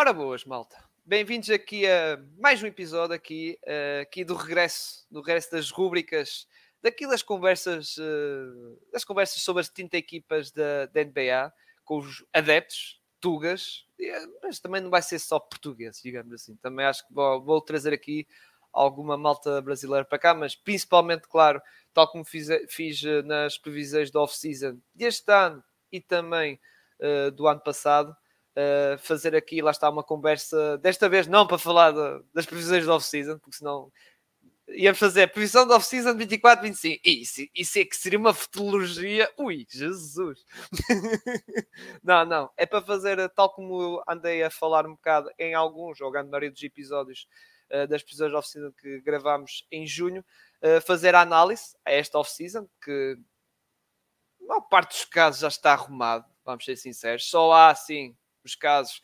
Ora boas, malta. Bem-vindos aqui a mais um episódio aqui, uh, aqui do regresso, do regresso das rúbricas, daquelas conversas, uh, das conversas sobre as 30 equipas da, da NBA, com os adeptos, tugas, eh, mas também não vai ser só português, digamos assim. Também acho que vou, vou trazer aqui alguma malta brasileira para cá, mas principalmente, claro, tal como fiz, fiz nas previsões da off-season deste ano e também uh, do ano passado, uh, fazer aqui, lá está, uma conversa, desta vez não para falar de, das previsões da off-season, porque senão íamos fazer a previsão da off-season 24, 25. Isso, isso é que seria uma futurologia. Ui, Jesus! não, não. É para fazer, tal como andei a falar um bocado em alguns, ou a maioria dos episódios uh, das previsões da off-season que gravámos em junho, uh, fazer a análise a esta off-season, que a maior parte dos casos já está arrumado, vamos ser sinceros. Só há, assim, os casos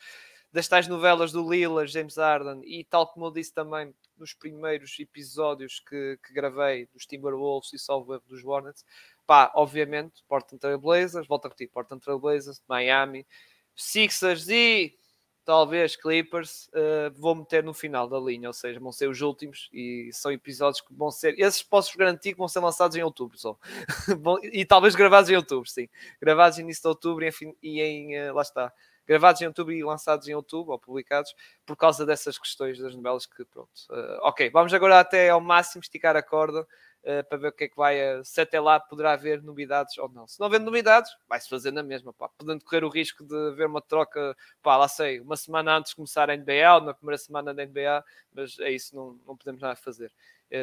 das tais novelas do Lillard, James Harden e tal como eu disse também nos primeiros episódios que, que gravei dos Timberwolves e salvo dos Hornets, pá, obviamente, Portland Trail Blazers, volto a repetir, Portland Trail Blazers, Miami, Sixers e talvez Clippers, uh, vou meter no final da linha, ou seja, vão ser os últimos e são episódios que vão ser, esses posso garantir que vão ser lançados em outubro só, e talvez gravados em outubro, sim, gravados início de outubro e em, e em uh, lá está, gravados em outubro e lançados em outubro, ou publicados, por causa dessas questões das novelas que, pronto. Uh, ok, vamos agora até ao máximo esticar a corda uh, para ver o que é que vai, uh, se até lá poderá haver novidades ou não. Se não houver novidades, vai-se fazer na mesma, pá, podendo correr o risco de haver uma troca, pá, lá sei, uma semana antes de começar a NBA, ou na primeira semana da NBA, mas é isso, não, não podemos nada fazer.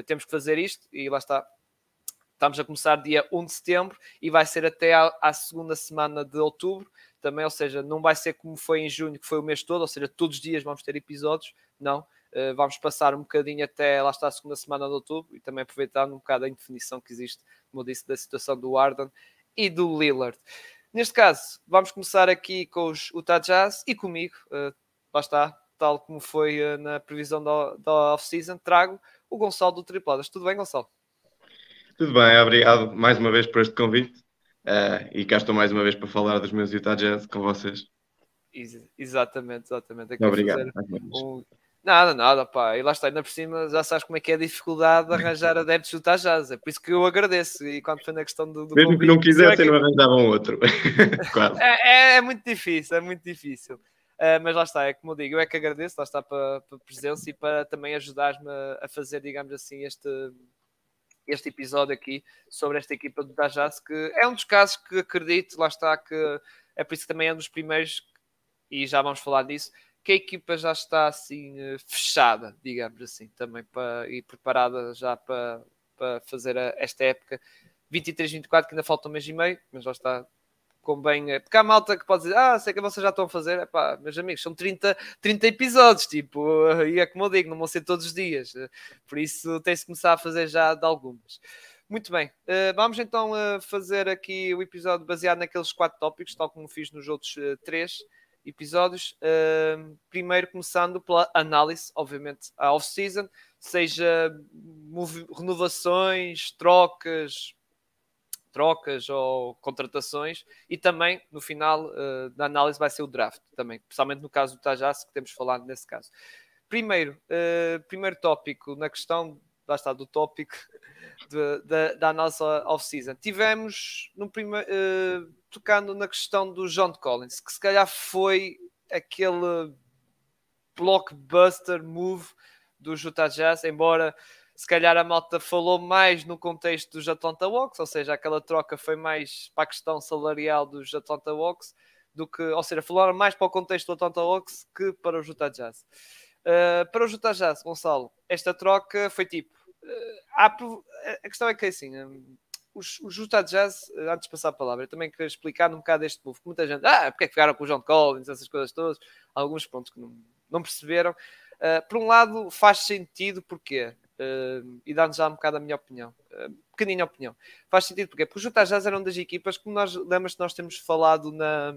temos que fazer isto e lá está, Estamos a começar dia 1 de setembro e vai ser até à, à, segunda semana de outubro também, ou seja, não vai ser como foi em junho, que foi o mês todo, ou seja, todos os dias vamos ter episódios, não. Uh, vamos passar um bocadinho até lá está a segunda semana de outubro e também aproveitando um bocado a indefinição que existe, como eu disse, da situação do Arden e do Lillard. Neste caso, vamos começar aqui com os Utah Jazz e comigo, uh, lá está, tal como foi uh, na previsão da, da off-season, trago o Gonçalo do Tripladas. Tudo bem, Gonçalo? Tudo bem, obrigado mais uma vez por este convite. Uh, e cá estou mais uma vez para falar dos meus Utah Jazz com vocês. Exatamente, exatamente. Aqui Obrigado. Um... Nada, nada, pá. E lá está, ainda por cima já sabes como é que é a dificuldade de arranjar adeptos do Utah Jazz. É por isso que eu agradeço. E quando foi na questão do. do Mesmo que não quisessem, é não arranjavam outro. É, é, é, muito difícil, é muito difícil. Uh, mas lá está, é como eu digo, eu é que agradeço, lá está para, para a presença e para também ajudar-me a fazer, digamos assim, este, este episódio aqui sobre esta equipa do Dajaz, que é um dos casos que acredito, lá está, que é por isso que também é um dos primeiros, e já vamos falar disso, que a equipa já está assim eh, fechada, digamos assim, também para, e preparada já para, para fazer a, esta época. 23-24, que ainda falta um mês e meio, mas já está, convém. Eh, porque há malta que pode dizer, ah, sei que vocês já estão a fazer. Epá, meus amigos, são 30, 30 episódios, tipo, e é como eu digo, não vão ser todos os dias. Eh, por isso tem-se começar a fazer já de algumas. Muito bem, uh, vamos então uh, fazer aqui o episódio baseado naqueles quatro tópicos, tal como fiz nos outros uh, três episódios. primeiro, começando pela análise, obviamente, à off-season, seja renovações, trocas, trocas ou contratações e também no final uh, da análise vai ser o draft também, principalmente no caso do Tajas que temos falado nesse caso. Primeiro, uh, primeiro tópico na questão, lá está, do tópico da nossa off-season. Tivemos no primeiro, uh, tocando na questão do John Collins, que se calhar foi aquele blockbuster move do Utah Jazz, embora se calhar a malta falou mais no contexto dos Atlanta Hawks, ou seja, aquela troca foi mais para a questão salarial dos Atlanta Hawks do que, ou seja, falaram mais para o contexto do Atlanta Hawks que para o Utah Jazz. Uh, para o Utah Jazz, Gonçalo, esta troca foi tipo. Uh, há, a questão é que assim, um, os, Utah Jazz, antes de passar a palavra, eu também queria explicar um bocado este move. Muita gente, ah, porque é que ficaram com o John Collins, essas coisas todas, alguns pontos que não, não perceberam. Uh, por um lado, faz sentido, porque Uh, e dá-nos já um bocado a minha opinião, uh, pequenina opinião. Faz sentido porque, porque os Utah Jazz eram das equipas, como nós lembras que nós temos falado na,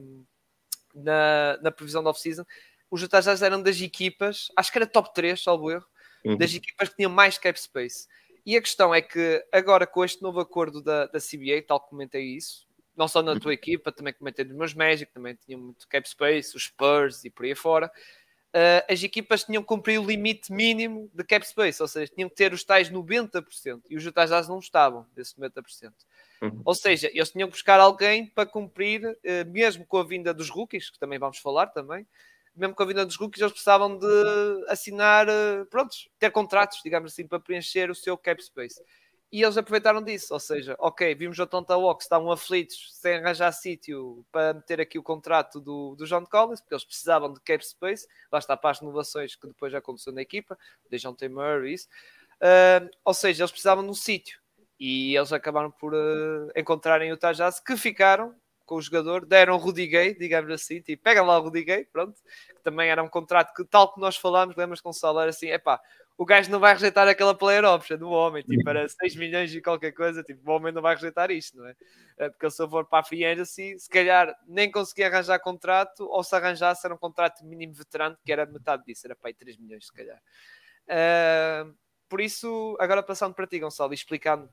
na, na previsão da off-season, os Utah Jazz eram das equipas, acho que era top 3, salvo erro, uhum. das equipas que tinham mais cap space. E a questão é que agora com este novo acordo da, da CBA, tal como comentei isso, não só na uhum. tua equipa, também comentei dos meus Magic, também tinham muito cap space, os Spurs e por aí fora. Uh, as equipas tinham que cumprir o limite mínimo de cap space, ou seja, tinham que ter os tais 90%, e os Utah Jazz não estavam desses 90%. Uhum. Ou seja, eles tinham que buscar alguém para cumprir, uh, mesmo com a vinda dos rookies, que também vamos falar também, mesmo com a vinda dos rookies, eles precisavam de assinar, uh, prontos, ter contratos, digamos assim, para preencher o seu cap space. E eles aproveitaram disso, ou seja, ok, vimos o Atlanta Hawks, estavam aflitos sem arranjar sítio para meter aqui o contrato do, do John Collins, porque eles precisavam de cap space, lá está para as inovações que depois já aconteceu na equipa, de John T. Murray, isso. Uh, ou seja, eles precisavam de um sítio e eles acabaram por uh, encontrarem o Tajaz, que ficaram com o jogador, deram o Rudy Gay, digamos assim, tipo, pega lá o Rudy Gay, pronto, que também era um contrato que, tal que nós falámos, lembras com o Sal, era assim, é pá, o gajo não vai rejeitar aquela player option do homem, tipo, para 6 milhões e qualquer coisa, tipo, o homem não vai rejeitar isto, não é? é porque se eu for para a free agency, se calhar nem conseguia arranjar contrato, ou se arranjasse era um contrato mínimo veterano, que era metade disso, era para aí 3 milhões, se calhar. Uh, por isso, agora passando para ti, Gonçalo, e explicando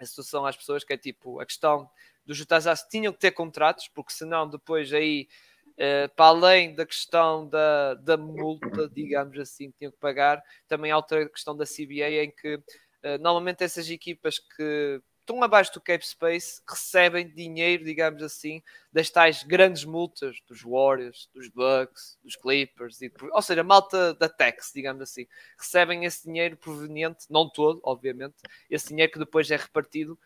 a situação às pessoas, que é tipo, a questão dos Jutazás tinham que ter contratos, porque senão depois aí Uh, para além da questão da, da multa, digamos assim, que tinham que pagar, também há outra questão da CBA em que uh, normalmente essas equipas que estão abaixo do cap space recebem dinheiro, digamos assim, das tais grandes multas dos Warriors, dos Bucks, dos Clippers, e, ou seja, malta da tax, digamos assim, recebem esse dinheiro proveniente, não todo, obviamente, esse dinheiro que depois é repartido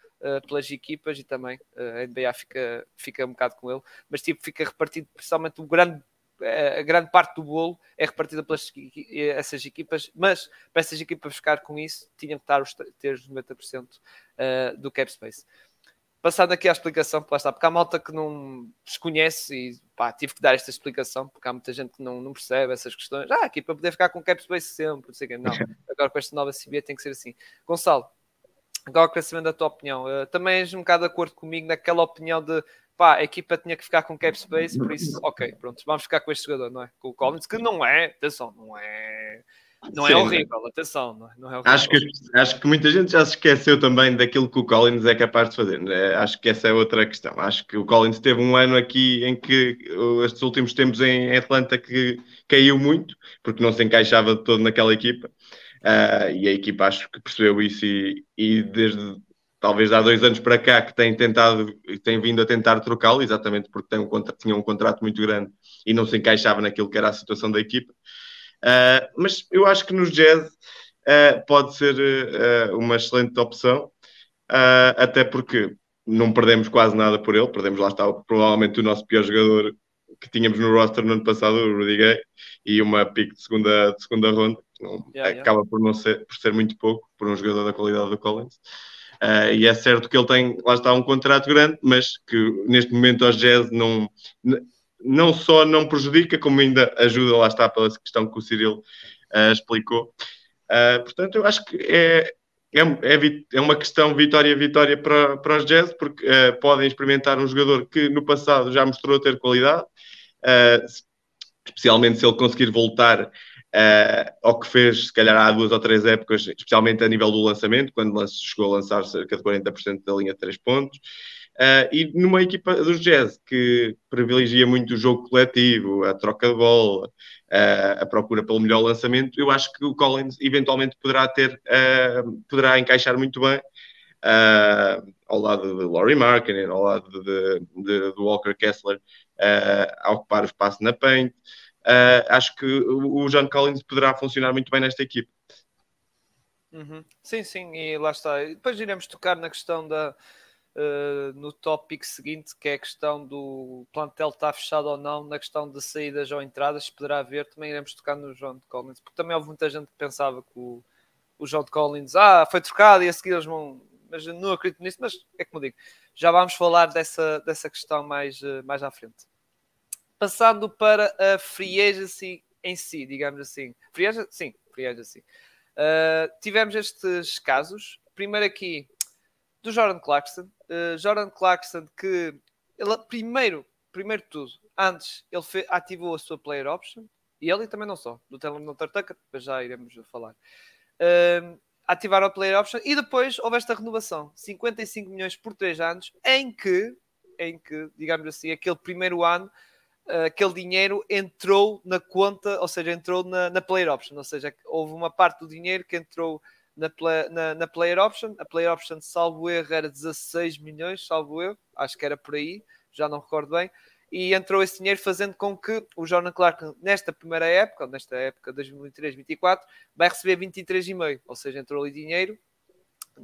pelas equipas e também uh, a NBA fica, fica um bocado com ele, mas tipo, fica repartido principalmente o grande eh, a grande parte do bolo é repartida pelas essas equipas, mas para essas equipas ficar com isso, tinham que estar os, ter os 90% uh, do cap space. Passando aqui à explicação, porque está, porque há malta que não desconhece e pá, tive que dar esta explicação, porque há muita gente que não, não percebe essas questões. Ah, aqui para poder ficar com cap space sempre, não sei Não, agora com esta nova CBA tem que ser assim. Gonçalo, Agora quero saber da tua opinião. Uh, também és um bocado de acordo comigo naquela opinião de pá, a equipa tinha que ficar com cap space, por isso, ok, pronto, vamos ficar com este jogador, não é? Com o Collins, que não é, atenção, não é. Não é Sim, é horrível, atenção, não é, não é. Acho que, acho que muita gente já se esqueceu também daquilo que o Collins é capaz de fazer. Né? Acho que essa é outra questão. Acho que o Collins teve um ano aqui em que estes últimos tempos em Atlanta que caiu muito, porque não se encaixava todo naquela equipa. Uh, e a equipa acho que percebeu isso e, e, desde talvez há dois anos para cá que tem tentado, tem vindo a tentar trocá-lo, exatamente porque tem um tinha um contrato muito grande e não se encaixava naquilo que era a situação da equipa. Uh, mas eu acho que nos Jazz uh, pode ser uma excelente opção, até porque não perdemos quase nada por ele, perdemos lá está provavelmente o nosso pior jogador que tínhamos no roster no ano passado, o Rudy Gay, e uma pick de segunda, de segunda ronda, não, yeah, acaba yeah. Por, não ser, por ser muito pouco por um jogador da qualidade do Collins. Uh, e é certo que ele tem, lá está, um contrato grande, mas que neste momento aos Jazz não, não só não prejudica, como ainda ajuda, lá está, pela questão que o Cyril uh, explicou. Uh, portanto, eu acho que é, é, é, é uma questão vitória-vitória para, para os Jazz, porque podem experimentar um jogador que no passado já mostrou ter qualidade, especialmente se ele conseguir voltar uh, ao que fez, se calhar, há duas ou três épocas, especialmente a nível do lançamento, quando chegou a lançar cerca de 40% da linha de três pontos. Uh, e numa equipa dos Jazz que privilegia muito o jogo coletivo, a troca de bola, uh, a procura pelo melhor lançamento, eu acho que o Collins eventualmente poderá ter, uh, poderá encaixar muito bem ao lado de Laurie Markkinen, ao lado de, de, de Walker Kessler, a ocupar o espaço na paint uh, acho que o John Collins poderá funcionar muito bem nesta equipe. Uhum. Sim, sim, e lá está. Depois iremos tocar na questão da. Uh, no tópico seguinte, que é a questão do plantel estar fechado ou não, na questão de saídas ou entradas, poderá haver, também iremos tocar no John Collins, porque também houve muita gente que pensava que o, o John Collins ah, foi trocado e a seguir eles vão. Mas não acredito nisso, mas é como digo, já vamos falar dessa, dessa questão mais, eh, mais à frente passando para a free agency em si, digamos assim. Free agency? Sim, free agency. Uh, tivemos estes casos. Primeiro aqui do Jordan Clarkson. Uh, Jordan Clarkson que ele, primeiro, primeiro de tudo, antes ele fe, ativou a sua player option e ele também não só, do Telemotor Tucker, já iremos falar. Uh, ativaram a player option e depois houve esta renovação, 55 milhões por 3 anos, em que, em que, digamos assim, aquele primeiro ano aquele dinheiro entrou na conta, ou seja, entrou na, na player option, ou seja, houve uma parte do dinheiro que entrou na, na, na player option. A player option, salvo erro, era 16 milhões, salvo erro, acho que era por aí, já não recordo bem. E entrou esse dinheiro fazendo com que o Jordan Clark, nesta primeira época, nesta época 2023-24, vai receber 23,5, ou seja, entrou ali dinheiro,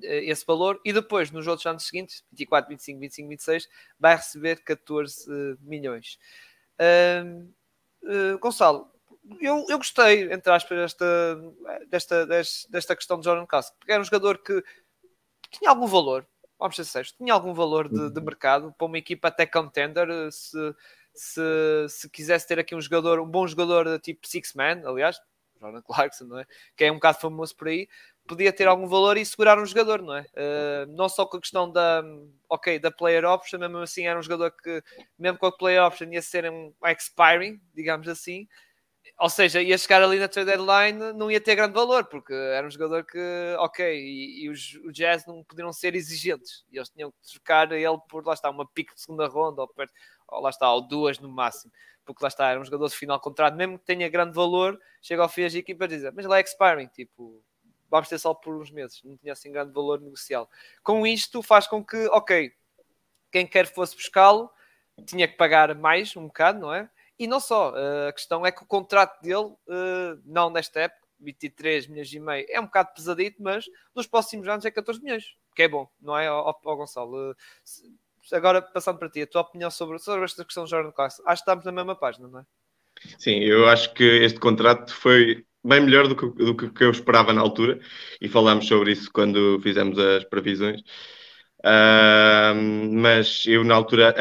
eh, esse valor, e depois, nos outros anos seguintes, 24, 25, 25, 26, vai receber 14 uh, milhões. Uh, uh, Gonçalo, eu, eu gostei, entre aspas, desta, desta, desta, questão de Jordan Castro, porque era um jogador que tinha algum valor, vamos ser sérios, tinha algum valor de, de, mercado para uma equipa até contender, se, se, se quisesse ter aqui um jogador, um bom jogador tipo Six Man, aliás, Jordan Clarkson, não é? Que é um bocado famoso por aí, podia ter algum valor e segurar um jogador, não é? Uh, não só com a questão da, ok, da player option, mesmo assim era um jogador que, mesmo com a player option, ia ser um expiring, digamos assim, ou seja, ia chegar ali na trade deadline, não ia ter grande valor, porque era um jogador que, ok, e, e os, Jazz não podiam ser exigentes, e eles tinham que trocar ele por, lá está, uma pique de segunda ronda, ou, perto, ou lá está, ou duas no máximo, porque lá está, era um jogador de final contrato, mesmo que tenha grande valor, chega ao fim das equipas e diz, mas ele é expiring, tipo, vamos ter só por uns meses, não tinha assim grande valor negocial. Com isto faz com que, ok, quem quer fosse buscá-lo, tinha que pagar mais um bocado, não é? E não só, eh, a questão é que o contrato dele, eh, não nesta época, 23 milhões e meio, é um bocado pesadito, mas nos próximos anos é 14 milhões, que é bom, não é, ó Gonçalo? Eh, agora, passando para ti, a tua opinião sobre, sobre esta questão de Jordan Clarkson, acho que estamos na mesma página, não é? Sim, eu acho que este contrato foi bem melhor do que, do que eu esperava na altura e falámos sobre isso quando fizemos as previsões. Uh, mas eu na altura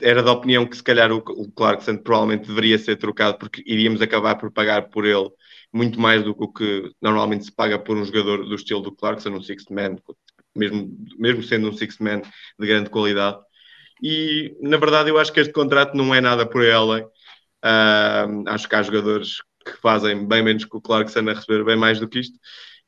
era da opinião que se calhar o, o Clarkson provavelmente deveria ser trocado porque iríamos acabar por pagar por ele muito mais do que o que normalmente se paga por um jogador do estilo do Clarkson, um sixth man, mesmo, mesmo sendo um sixth man de grande qualidade. E na verdade eu acho que este contrato não é nada por ela. Uh, acho que há jogadores que fazem bem menos que o Clarkson a receber bem mais do que isto.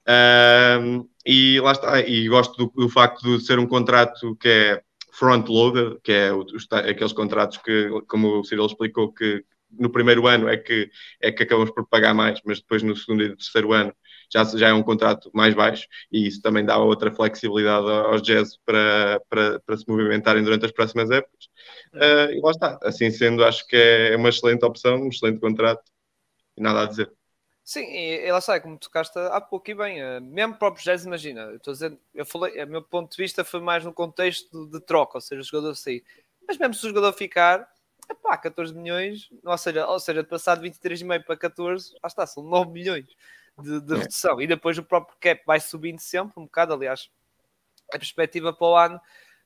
Um, e lá está, e gosto do, do, facto de ser um contrato que é front-loaded, que é os, aqueles contratos que, como o Cyril explicou, que no primeiro ano é que, é que acabamos por pagar mais, mas depois no segundo e terceiro ano já, já é um contrato mais baixo e isso também dá outra flexibilidade aos jazz para, para, para se movimentarem durante as próximas épocas. Uh, e lá está, assim sendo, acho que é uma excelente opção, um excelente contrato e nada a dizer. Sim, e, e lá sai, como tocaste há pouco e bem, uh, mesmo para o Jazz, imagina, eu estou dizendo, eu falei, o meu ponto de vista foi mais no contexto de, de troca, ou seja, o jogador sair. Mas mesmo se o jogador ficar, epá, 14 milhões, ou seja, ou seja, de passar de 23,5 para 14, lá está, são 9 milhões de, de é. redução. E depois o próprio cap vai subindo sempre, um bocado, aliás, a perspectiva para o ano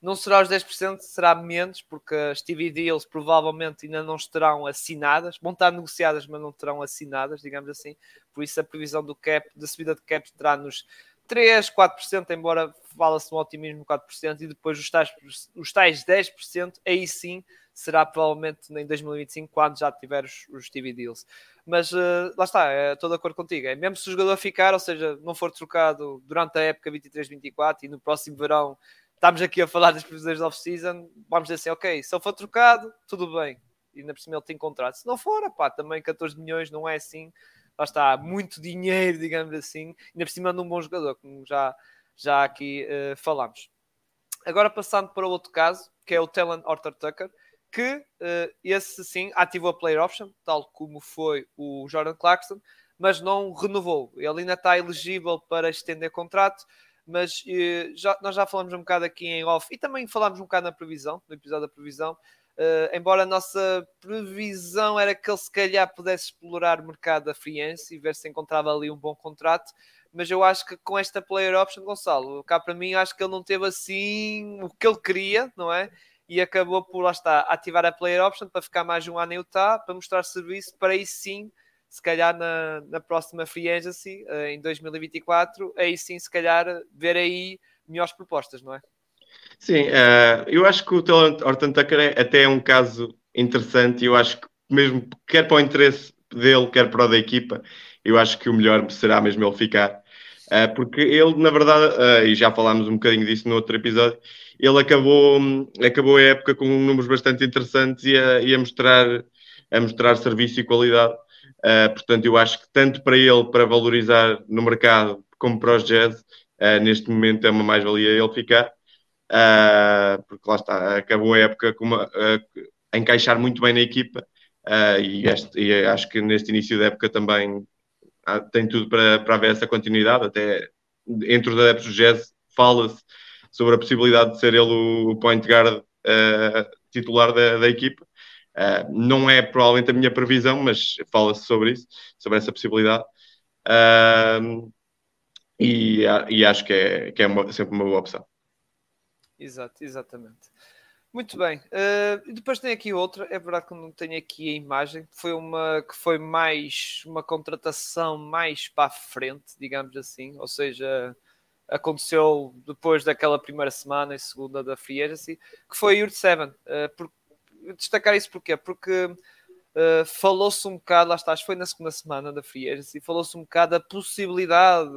não será os 10%, será menos, porque as TV deals provavelmente ainda não estarão assinadas, vão estar negociadas, mas não terão assinadas, digamos assim. Por isso a previsão do cap, da subida de cap terá nos 3, 4%, embora fala-se um otimismo de 4%, e depois os tais, os tais 10%, aí sim será provavelmente em 2025, quando já tiver os, os TV deals. Mas uh, lá está, é, estou de acordo contigo. É, mesmo se o jogador ficar, ou seja, não for trocado durante a época 23-24 e no próximo verão estamos aqui a falar das previsões da off-season, vamos dizer assim, ok, se ele for trocado, tudo bem. E ainda por cima ele tem contrato. Se não for, também 14 milhões não é assim. Lá está, muito dinheiro, digamos assim. Ainda por cima de um bom jogador, como já, já aqui uh, falámos. Agora passando para outro caso, que é o Talon Arthur Tucker, que uh, esse sim ativou a player option, tal como foi o Jordan Clarkson, mas não renovou. Ele ainda está elegível para estender contrato, mas uh, já, nós já falamos um bocado aqui em off e também falámos um bocado na previsão, no episódio da previsão. Uh, embora a nossa previsão era que ele se calhar pudesse explorar o mercado da free e ver se encontrava ali um bom contrato, mas eu acho que com esta player option, Gonçalo, cá para mim, acho que ele não teve assim o que ele queria, não é? E acabou por lá está, ativar a player option para ficar mais um ano em Utah, para mostrar serviço, para aí sim se calhar na, na próxima free agency, uh, em 2024, aí sim, se calhar, ver aí melhores propostas, não é? Sim, uh, eu acho que o Talent Horton Tucker é até um caso interessante eu acho que mesmo, quer para o interesse dele, quer para o da equipa, eu acho que o melhor será mesmo ele ficar. Uh, porque ele, na verdade, e já falámos um bocadinho disso no outro episódio, ele acabou, acabou a época com números bastante interessantes e a, e a mostrar a mostrar serviço e qualidade. Uh, portanto, eu acho que tanto para ele, para valorizar no mercado, como para os Jazz, uh, neste momento é uma mais-valia ele ficar. Uh, porque lá está, acabou a época com uma, a encaixar muito bem na equipa e, este, e, acho que neste início da época também tem tudo para, para haver essa continuidade, até entre os adeptos do Jazz fala-se sobre a possibilidade de ser ele o point guard titular da, da equipa. Uh, não é provavelmente a minha previsão, mas fala-se sobre isso, sobre essa possibilidade. Uh, e, e, acho que é, que é uma, sempre uma boa opção. Exato, exatamente. Muito bem. Uh, depois tem aqui outra, é verdade que não tenho aqui a imagem, foi uma que foi mais uma contratação mais para a frente, digamos assim, ou seja, aconteceu depois daquela primeira semana e segunda da Free Agency, que foi a Yurt 7. Uh, por, destacar isso porquê? Porque uh, falou-se um bocado, lá está, foi na segunda semana da Free Agency, falou-se um bocado da possibilidade,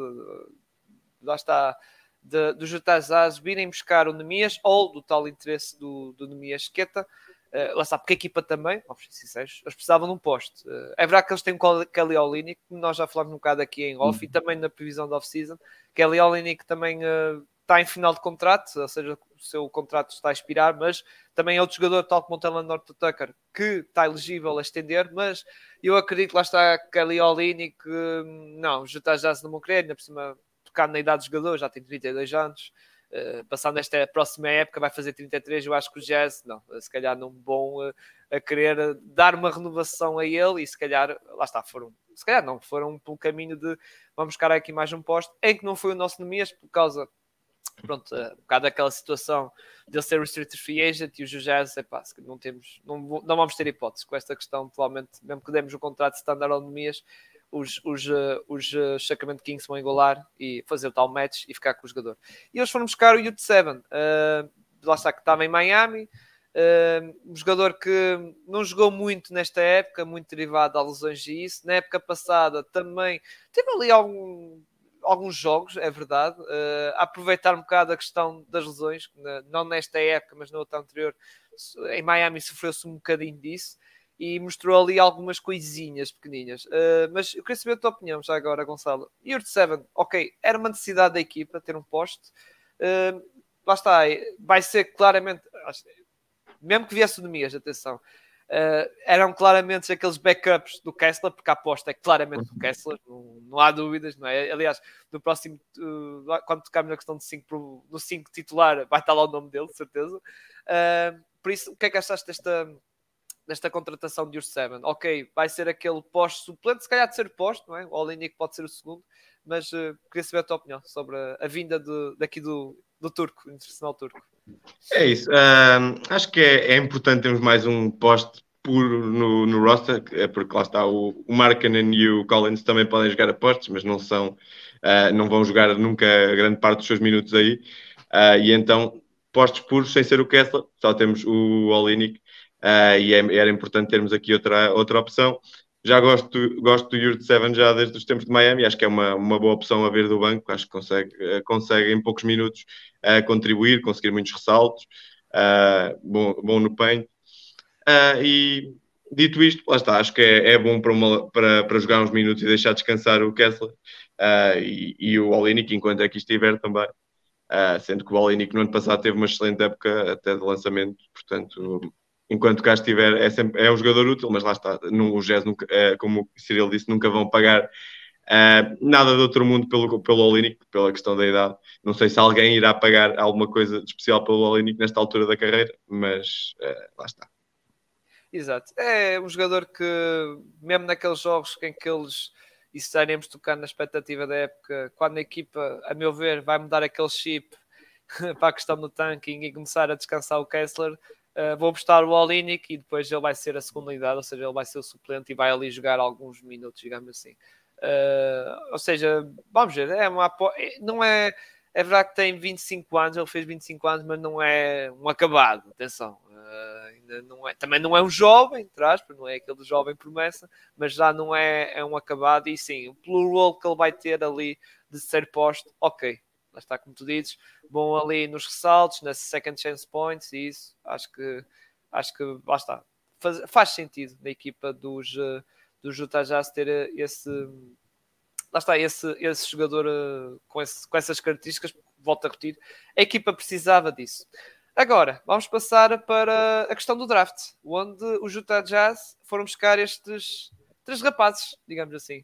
lá está, dos Jazz virem buscar o Nemias ou do tal interesse do, do Nemias Queta. Uh, lá está, porque a equipa também, vamos ser sinceros, eles precisavam de um poste. Uh, é verdade que eles têm um Kelly como nós já falamos um bocado aqui em off, uhum. e também na previsão da off-season. Kelly Olynyk também uh, está em final de contrato, ou seja, o seu contrato está a expirar, mas também é outro jogador, tal como o Taylor North Tucker, que está elegível a estender, mas eu acredito que lá está Olynyk, que não, já está já se não querer, ainda por cima tocado na idade do jogador, já tem 32 anos, uh, passando esta próxima época vai fazer 33, eu acho que o Jazz, não, se calhar não bom uh, a querer dar uma renovação a ele e se calhar, lá está, foram, se calhar não, foram pelo caminho de vamos buscar aqui mais um posto, em que não foi o nosso Nemias por causa pronto, uh, um bocado daquela situação de ele ser restricted free agent e o Jazz, epá, não temos, não, não vamos ter hipótese com esta questão, provavelmente, mesmo que demos o contrato de standard Nemias, os, os, uh, os uh, Sacramento Kings vão engolar e fazer o tal match e ficar com o jogador. E eles foram buscar o Ute 7, uh, lá está que estava em Miami, um jogador que não jogou muito nesta época, muito derivado a lesões e isso. Na época passada também teve ali algum, alguns jogos, é verdade, uh, aproveitar um bocado a questão das lesões, não nesta época, mas na outra anterior, em Miami sofreu-se um bocadinho disso e mostrou ali algumas coisinhas pequenininhas. Uh, mas eu queria saber a tua opinião já agora, Gonçalo. Year 7, ok, era uma necessidade da equipa ter um poste. Uh, lá está, vai ser claramente, mesmo que viesse o Nemias, atenção, uh, eram claramente aqueles backups do Kessler, porque a aposta é claramente do Kessler, não, não há dúvidas, não é? Aliás, no próximo, uh, quando tocarmos na questão de 5 no 5 titular, vai estar lá o nome dele, de certeza. Uh, por isso, o que é que achaste desta desta contratação de Urseven. Ok, vai ser aquele posto suplente, se calhar de ser posto, não é? O Olinik pode ser o segundo, mas queria saber a tua opinião sobre a, a vinda de, daqui do, do turco, internacional turco. É isso. Uh, acho que é, é, importante termos mais um poste puro no, no roster, é porque lá está o, o Markkanen e o Collins também podem jogar a postos, mas não são, uh, não vão jogar nunca grande parte dos seus minutos aí. Uh, e então, postos puros sem ser o Kessler, só temos o Olinik uh, e é, era importante termos aqui outra, outra opção. Já gosto, gosto do Yurt Seven já desde os tempos de Miami, acho que é uma, uma boa opção a ver do banco, acho que consegue, uh, consegue em poucos minutos uh, contribuir, conseguir muitos ressaltos, bom, bom no paint. e dito isto, lá está, acho que é, é bom para, uma, para, para jogar uns minutos e deixar descansar o Kessler e, e, o Olinik enquanto aqui estiver também. Uh, sendo que o Olinik no ano passado teve uma excelente época até de lançamento, portanto enquanto cá estiver, é, sempre, é um jogador útil, mas lá está, no, o nunca, é, como o Cyril disse, nunca vão pagar uh, nada de outro mundo pelo, pelo Olinick, pela questão da idade. Não sei se alguém irá pagar alguma coisa de especial pelo Olinick nesta altura da carreira, mas uh, lá está. Exato. É um jogador que, mesmo naqueles jogos em que eles e estaremos tocando na expectativa da época, quando a equipa, a meu ver, vai mudar aquele chip para a questão do tanking e começar a descansar o Kessler, Uh, vou apostar o Olinik e depois ele vai ser a segunda unidade, ou seja, ele vai ser o suplente e vai ali jogar alguns minutos, digamos assim. Uh, ou seja, vamos ver, é uma é, não é, é verdade que tem 25 anos, ele fez 25 anos, mas não é um acabado, atenção. Uh, ainda não é, também não é um jovem, traz, não é aquele jovem promessa, mas já não é, é um acabado e sim, pelo rol que ele vai ter ali de ser posto, ok, lá está como tu dizes, bom ali nos ressaltos, nas second chance points e isso, acho que acho que lá está. faz, faz sentido na equipa dos, uh, dos Utah Jazz ter esse lá está, esse, esse jogador uh, com, esse, com essas características, volto a repetir, a equipa precisava disso. Agora, vamos passar para a questão do draft, onde os Utah Jazz foram buscar estes três rapazes, digamos assim.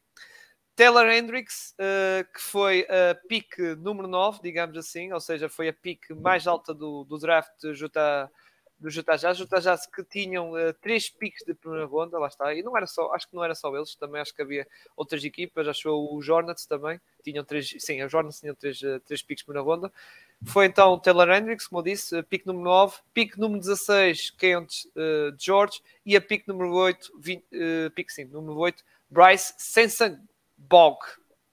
Taylor Hendricks, uh, que foi a pick número 9, digamos assim, ou seja, foi a pick mais alta do, do draft do Utah, Jazz. Utah Jazz que tinham uh, três picks de primeira ronda, lá está. E não era só, acho que não era só eles, também acho que havia outras equipas, achou o Hornets também, tinham três, sim, os Hornets tinham três, uh, três picks de primeira ronda. Foi então Taylor Hendricks, como eu disse, pick número 9, pick número 16, Kent uh, George, e a pick número 8, 20, uh, pick sim, número 8, Bryce Sensen Bog,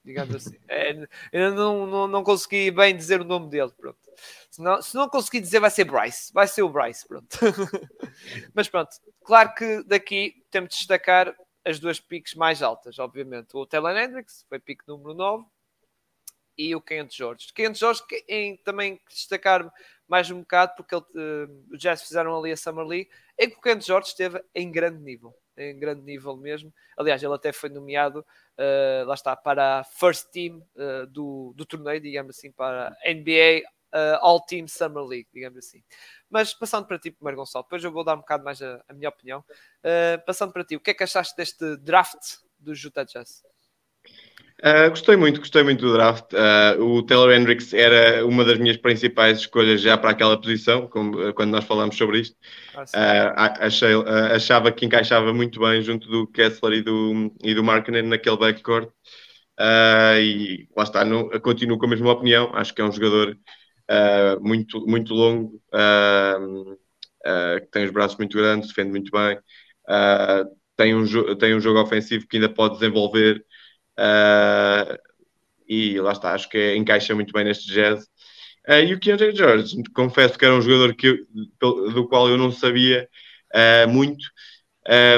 digamos assim. É, eu não, não, não consegui bem dizer o nome dele, pronto. Se não, se não conseguir dizer, vai ser Bryce, vai ser o Bryce, pronto. Mas pronto, claro que daqui temos de destacar as duas piques mais altas, obviamente. O Taylor Hendricks foi pique número 9 e o Kent George. Kent George que, em, também destacar mais um bocado, porque ele, uh, os Jazz fizeram ali a Summer League, em que o Kent George esteve em grande nível, em grande nível mesmo. Aliás, ele até foi nomeado, uh, lá está, para a first team uh, do, do torneio, digamos assim, para a NBA uh, All Team Summer League, digamos assim. Mas passando para ti primeiro, Gonçalo, depois eu vou dar um bocado mais a, a minha opinião. passando para ti, o que é que achaste deste draft do Utah Jazz? Uh, gostei muito, gostei muito do draft. Uh, o Taylor Hendricks era uma das minhas principais escolhas já para aquela posição, como, quando nós falamos sobre isto. Ah, uh, achei, achava que encaixava muito bem junto do Kessler e do, e do Markkinen naquele backcourt. e lá está, não, continuo com a mesma opinião. Acho que é um jogador muito, muito longo, que tem os braços muito grandes, defende muito bem, tem, um, tem um jogo ofensivo que ainda pode desenvolver. Uh, e lá está, acho que encaixa muito bem neste jazz. Uh, e o Keandre George, confesso que era um jogador que eu, do qual eu não sabia uh, muito,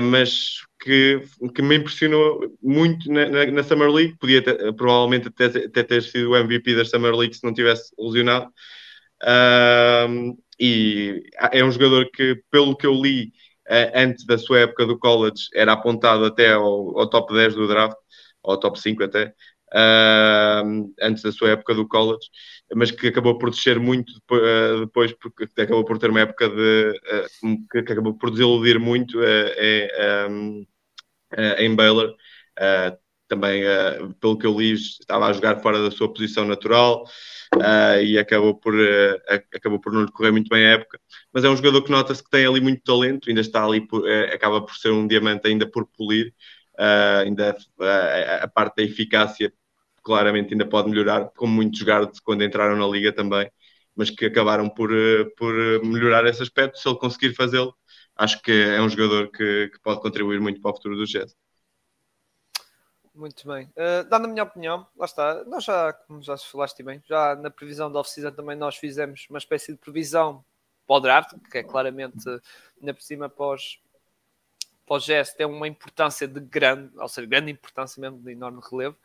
mas que, que me impressionou muito na, na, na Summer League. Podia ter, provavelmente até, até, ter sido o MVP da Summer League se não tivesse lesionado. e é um jogador que, pelo que eu li antes da sua época do college, era apontado até ao, ao top 10 do draft ou top 5 até, uh, antes da sua época do college, mas que acabou por descer muito depois, uh, porque acabou por ter uma época de, uh, que acabou por desiludir muito uh, um, em Baylor. também, pelo que eu li, estava a jogar fora da sua posição natural. Uh, e acabou por, uh, acabou por não lhe correr muito bem a época. Mas é um jogador que nota-se que tem ali muito talento, ainda está ali, por, uh, acaba por ser um diamante ainda por polir, Uh, ainda uh, a parte da eficácia claramente ainda pode melhorar, como muitos guards quando entraram na liga também, mas que acabaram por, uh, por melhorar esse aspecto. Se ele conseguir fazê-lo, acho que é um jogador que, que, pode contribuir muito para o futuro do Jazz. Muito bem. Uh, dando a minha opinião, lá está. Nós já, como já falaste bem, já na previsão da off-season também nós fizemos uma espécie de previsão para o draft, que é claramente, ainda por cima, pós, para o GS tem uma importância de grande, ou seja, grande importância mesmo, de enorme relevo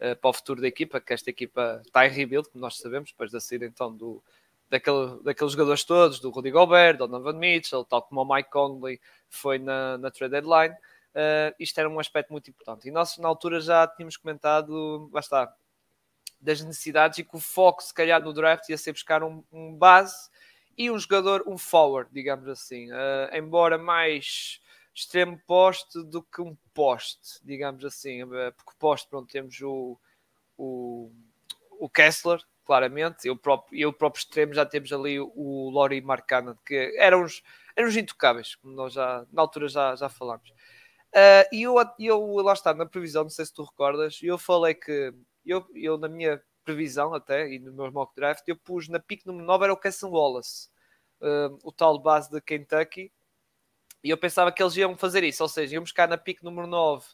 uh, para o futuro da equipa, que esta equipa está em rebuild, como nós sabemos, depois da saída então do, daquele, daqueles jogadores todos, do Rudy Gobert, do Donovan Mitchell, tal como o Mike Conley foi na, na trade deadline, uh, isto era um aspecto muito importante. E nós na altura já tínhamos comentado, lá está, das necessidades e que o foco, se calhar, no draft ia ser buscar um, um base e um jogador, um forward, digamos assim. Uh, embora mais extremo poste do que um poste, digamos assim, eh, porque poste, pronto, temos o, o, o Kessler, claramente, e o próprio, e o próprio extremo já temos ali o, o Lori Marcana, que eram uns, eram uns intocáveis, como nós já, na altura já, já falámos. Uh, e eu, eu, lá está, na previsão, não sei se tu recordas, eu falei que, eu, eu na minha previsão até, e no meu mock draft, eu pus na pick número 9 era o Casson Wallace, uh, o tal base de Kentucky, e eu pensava que eles iam fazer isso, ou seja, iam buscar na pick número 9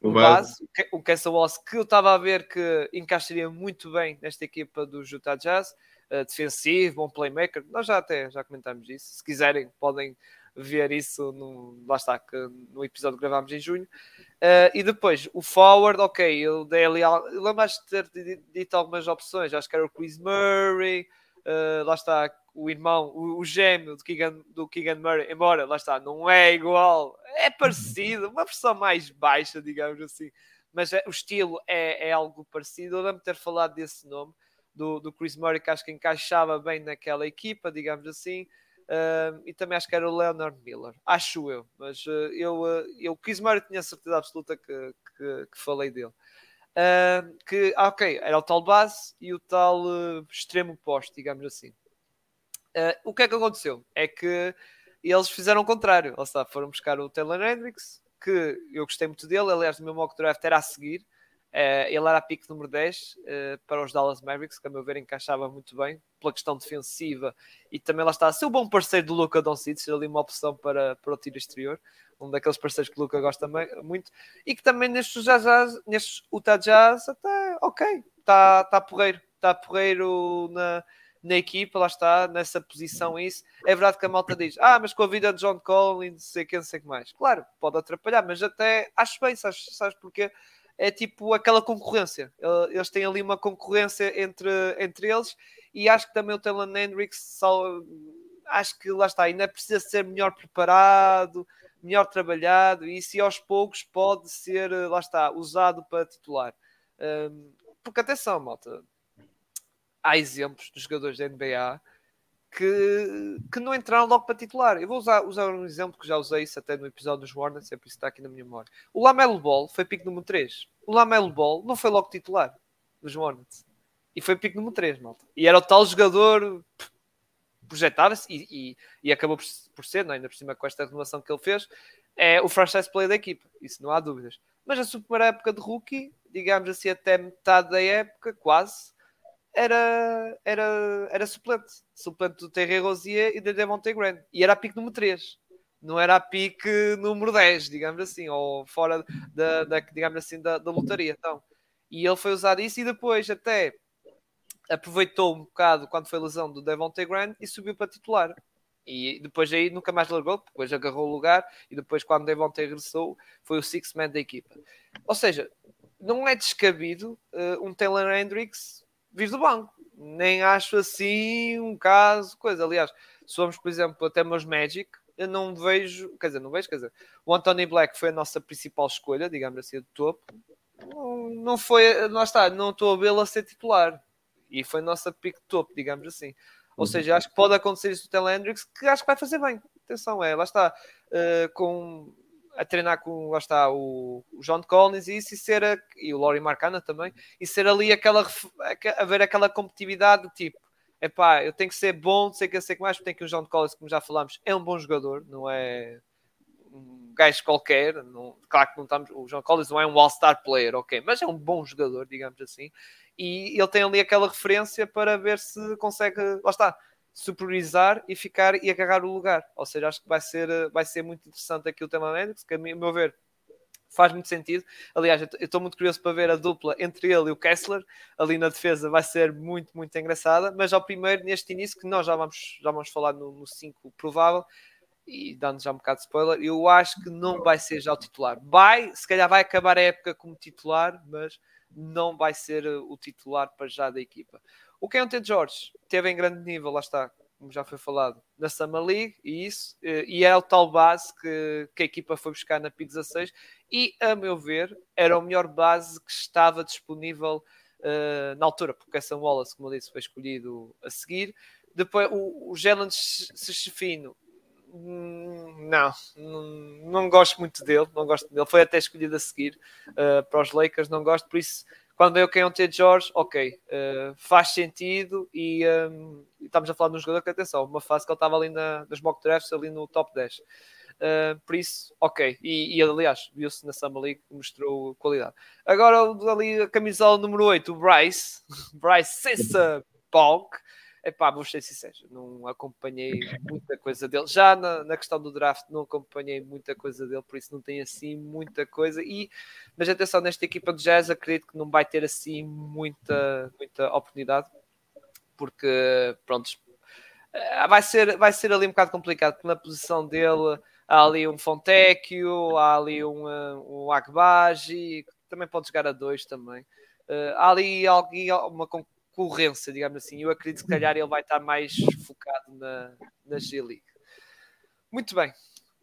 o base, o Kessa Wallace, que eu estava a ver que encaixaria muito bem nesta equipa do Utah Jazz, uh, defensivo, bom playmaker. Nós já até já comentámos isso. Se quiserem, podem ver isso no, lá está, que no episódio que gravámos em junho. Uh, e depois, o forward, ok, eu dei ali, lembro-me de ter dito algumas opções, acho que era o Chris Murray, uh, lá está, o irmão, o, o gêmeo do Keegan, do Keegan Murray, embora lá está, não é igual, é parecido, uma versão mais baixa, digamos assim, mas é, o estilo é, é algo parecido. Eu lembro ter falado desse nome do, do Chris Murray, que acho que encaixava bem naquela equipa, digamos assim. Uh, e também acho que era o Leonard Miller, acho eu, mas uh, eu, uh, eu Chris Murray tinha certeza absoluta que, que, que falei dele. Uh, que, ah, ok, era o tal base e o tal extremo posto, digamos assim. O que é que aconteceu? É que eles fizeram o contrário, ou seja, foram buscar o Taylor Hendricks, que eu gostei muito dele, aliás, no meu mock draft era a seguir, Uh, ele era a pique número 10 uh, eh, para os Dallas Mavericks, que a meu ver encaixava muito bem pela questão defensiva. E também lá está a ser o bom parceiro do Luca Doncic, ser ali uma opção para, para o tiro exterior, um daqueles parceiros que o Luca gosta muito, e que também nestes, jazz, nestes Utah Jazz até ok, está tá porreiro, está porreiro na, na equipa, lá está, nessa posição isso. É verdade que a malta diz, ah, mas com a vida de John Collins, sei quem, sei que mais. Claro, pode atrapalhar, mas até acho bem, sabes, sabes porquê? é tipo aquela concorrência. Eles têm ali uma concorrência entre, entre eles e acho que também o Taylor Hendricks só, acho que lá está, ainda precisa ser melhor preparado, melhor trabalhado e isso aos poucos pode ser, lá está, usado para titular. Porque atenção, malta, há exemplos dos jogadores da NBA que, que não entraram logo para titular. Eu vou usar, usar um exemplo que já usei isso até no episódio dos Hornets, é por isso que está aqui na minha memória. O Lamelo Ball foi pico número 3. O Lamelo Ball não foi logo titular dos Hornets. E foi pico número 3, malta. E era o tal jogador projetava-se e, e, e, acabou por, por ser, não? É? ainda por cima com esta renovação que ele fez, é o franchise play da equipa. Isso não há dúvidas. Mas a primeira época de rookie, digamos assim, até metade da época, quase, era, era, era suplente. Suplente do Terry Rosier e da Devontae Grant. E era a pique número 3. Não era a pique número 10, digamos assim, ou fora da, da digamos assim, da, da lotaria. Então, e ele foi usar isso e depois até aproveitou um bocado quando foi a lesão do Devontae Grant e subiu para titular. E depois aí nunca mais largou, depois agarrou o lugar e depois quando Devontae regressou foi o six man da equipa. Ou seja, não é descabido uh, um Taylor Hendricks vir do banco. Nem acho assim um caso, coisa. Aliás, se por exemplo, até meus Magic, eu não vejo, quer dizer, não vejo, quer dizer, o Anthony Black foi a nossa principal escolha, digamos assim, do topo. Não, não foi, não está, não estou a vê-lo a ser titular. E foi a nossa pick topo, digamos assim. Ou uhum. seja, acho que pode acontecer isso do Telandrix, que acho que vai fazer bem. Atenção, é, lá está, uh, com a treinar com, lá está, o, o John Collins e isso, e ser, a, e o Laurie Marcana também, e ser ali aquela, haver aquela competitividade, tipo, epá, eu tenho que ser bom, sei que sei que mais, porque tem que o John Collins, como já falámos, é um bom jogador, não é um gajo qualquer, não, claro que não estamos, o John Collins não é um all-star player, ok, mas é um bom jogador, digamos assim, e ele tem ali aquela referência para ver se consegue, lá está, superiorizar e ficar e agarrar o lugar. Ou seja, acho que vai ser, eh, vai ser muito interessante aqui o tema Hendrix, que a meu ver faz muito sentido. Aliás, eu estou muito curioso para ver a dupla entre ele e o Kessler ali na defesa, vai ser muito, muito engraçada. Mas ao primeiro, neste início, que nós já vamos, já vamos falar no 5 provável, e dando já um bocado de spoiler, eu acho que não vai ser já o titular. Vai, se calhar vai acabar a época como titular, mas não vai ser eh, o titular para já da equipa. O Keontae George teve em grande nível, lá está, como já foi falado, na Summer League, e isso, eh, e é o tal base que, que a equipa foi buscar na P16, e a meu ver, era o melhor base que estava disponível uh, na altura, porque essa Wallace, como eu disse, foi escolhido a seguir. Depois, o, o Jalen Sechefino, hum, não, não, não, gosto muito dele, não gosto dele. Foi até escolhido a seguir uh, para os Lakers, não gosto, por isso quando veio o T. George, ok, uh, faz sentido e um, estamos a falar de um jogador que, atenção, uma fase que ele estava ali na, nas mock drafts, ali no top 10. Uh, eh, por isso, ok. E, e aliás, viu-se na Summer League, mostrou qualidade. Agora, ali a camisola número 8, o Bryce, Bryce Sessa Bog, Epá, vou ser sincero, não acompanhei muita coisa dele. Já na, na, questão do draft não acompanhei muita coisa dele, por isso não tem assim muita coisa. E, mas atenção, nesta equipa de jazz acredito que não vai ter assim muita, muita oportunidade, porque pronto, eh, vai ser, vai ser ali um bocado complicado, porque na posição dele há ali um Fontecchio, há ali um, eh, um Agbaji, também pode jogar a dois também. Uh, há ali alguém, uma concorrência, digamos assim. Eu acredito que, se calhar, ele vai estar mais focado na, na G-League. Muito bem.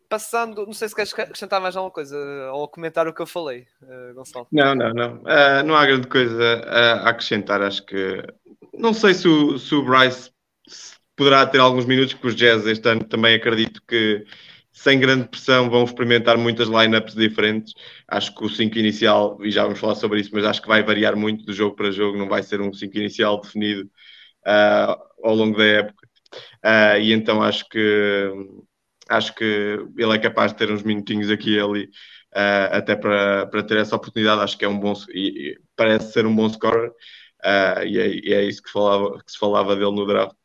Passando, não sei se queres acrescentar mais alguma coisa ou comentar o que eu falei, uh, Gonçalo. Não, não, não. Uh, não há grande coisa a acrescentar. Acho que. Não sei se o, se o Bryce poderá ter alguns minutos, porque os Jazz este ano também acredito que sem grande pressão, vão experimentar muitas lineups diferentes. Acho que o 5 inicial, e já vamos falar sobre isso, mas acho que vai variar muito do jogo para jogo, não vai ser um 5 inicial definido uh, ao longo da época. Uh, e então acho que acho que ele é capaz de ter uns minutinhos aqui e ali, uh, até para, para ter essa oportunidade. Acho que é um bom e, e parece ser um bom scorer, e é, e, é, isso que, falava, que se falava dele no draft.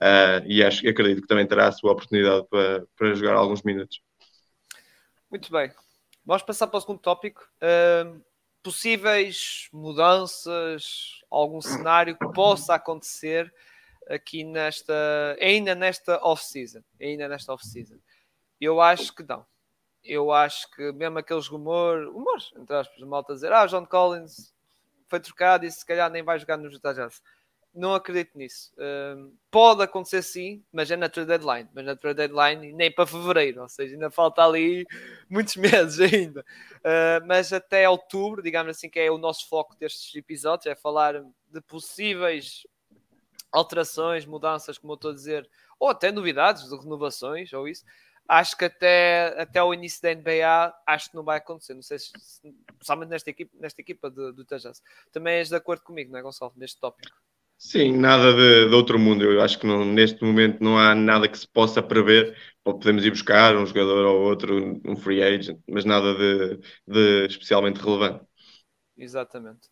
Uh, e acho, acredito que também terá a sua oportunidade para, para jogar alguns minutos. Muito bem. Vamos passar para o segundo tópico. Uh, possíveis mudanças, algum cenário que possa acontecer aqui nesta, ainda nesta off-season. Ainda nesta off-season. Eu acho que não. Eu acho que mesmo aqueles rumores, rumores, entre aspas, malta dizer, ah, John Collins foi trocado e se calhar nem vai jogar no Utah Jazz não acredito nisso. Pode acontecer sim, mas é na trade deadline. Mas na trade deadline nem para fevereiro, ou seja, ainda falta ali muitos meses ainda. Uh, mas até outubro, digamos assim, que é o nosso foco destes episódios, é falar de possíveis alterações, mudanças, como eu estou a dizer, ou até novidades de renovações, ou isso. Acho que até, até o início da NBA, acho que não vai acontecer. Não sei se, principalmente nesta equipa, nesta equipa do, do. Também és de acordo comigo, não é, Gonçalo, neste tópico? Sim, nada de, de, outro mundo. Eu acho que não, neste momento não há nada que se possa prever. Ou podemos ir buscar um jogador ou outro, um free agent, mas nada de, de especialmente relevante. Exatamente.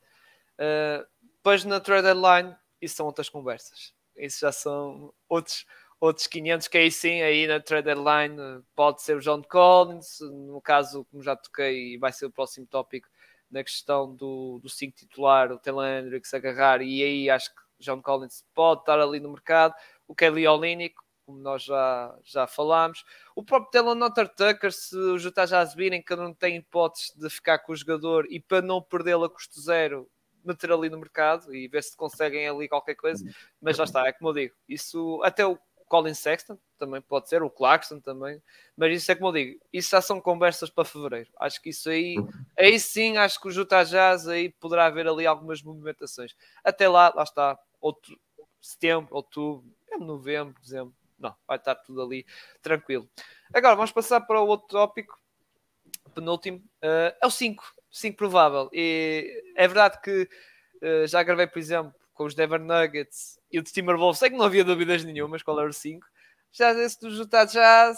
Uh, depois na trade deadline, isso são outras conversas. Isso já são outros, outros 500 que aí sim, aí na trade deadline pode ser o John Collins, no caso, como já toquei, vai ser o próximo tópico na questão do 5 titular, o Taylor Hendricks agarrar, e aí acho que John Collins pode estar ali no mercado, o Kelly Olynyk, como nós já, já falámos. O próprio Taylor Notter Tucker, se os Utah Jazz virem que não tem hipótese de ficar com o jogador e para não perdê-lo a custo zero, meter ali no mercado e ver se conseguem ali qualquer coisa. Mas já está, é como eu digo, isso até o Colin Sexton também pode ser, o Clarkson também, mas isso é como eu digo, isso já são conversas para fevereiro. Acho que isso aí, aí sim, acho que o Utah Jazz aí poderá haver ali algumas movimentações. Até lá, lá está, outro, setembro, outubro, novembro, dezembro, não, vai estar tudo ali tranquilo. Agora vamos passar para o outro tópico, penúltimo, uh, é o 5, 5 provável. E é verdade que uh, já gravei, por exemplo, com os Denver Nuggets e o Timberwolves, sei que não havia dúvidas nenhumas qual era o 5. Já esse dos Utah já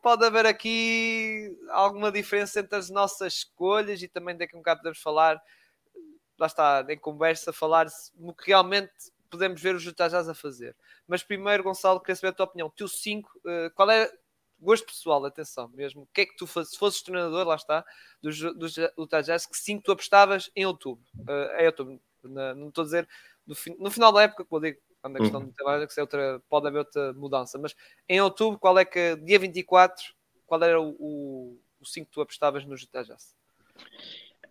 pode haver aqui alguma diferença entre as nossas escolhas e também daqui a um bocado podemos falar, lá está, em conversa, falar no que realmente podemos ver os Jazz a fazer. Mas primeiro, Gonçalo, queria saber a tua opinião. Teu 5, uh, qual é gosto pessoal, atenção mesmo. O que é que tu fazes? Se fosses treinador, lá está, dos, dos Utah Jazz, que 5 tu apostavas em outubro. Uh, em outubro, na, não estou a dizer no, no, final da época, como eu digo, quando a questão uhum. de trabalho, que é outra, pode haver outra mudança, mas em outubro, qual é que, dia 24, qual era o 5 que tu apostavas nos Utah Jazz?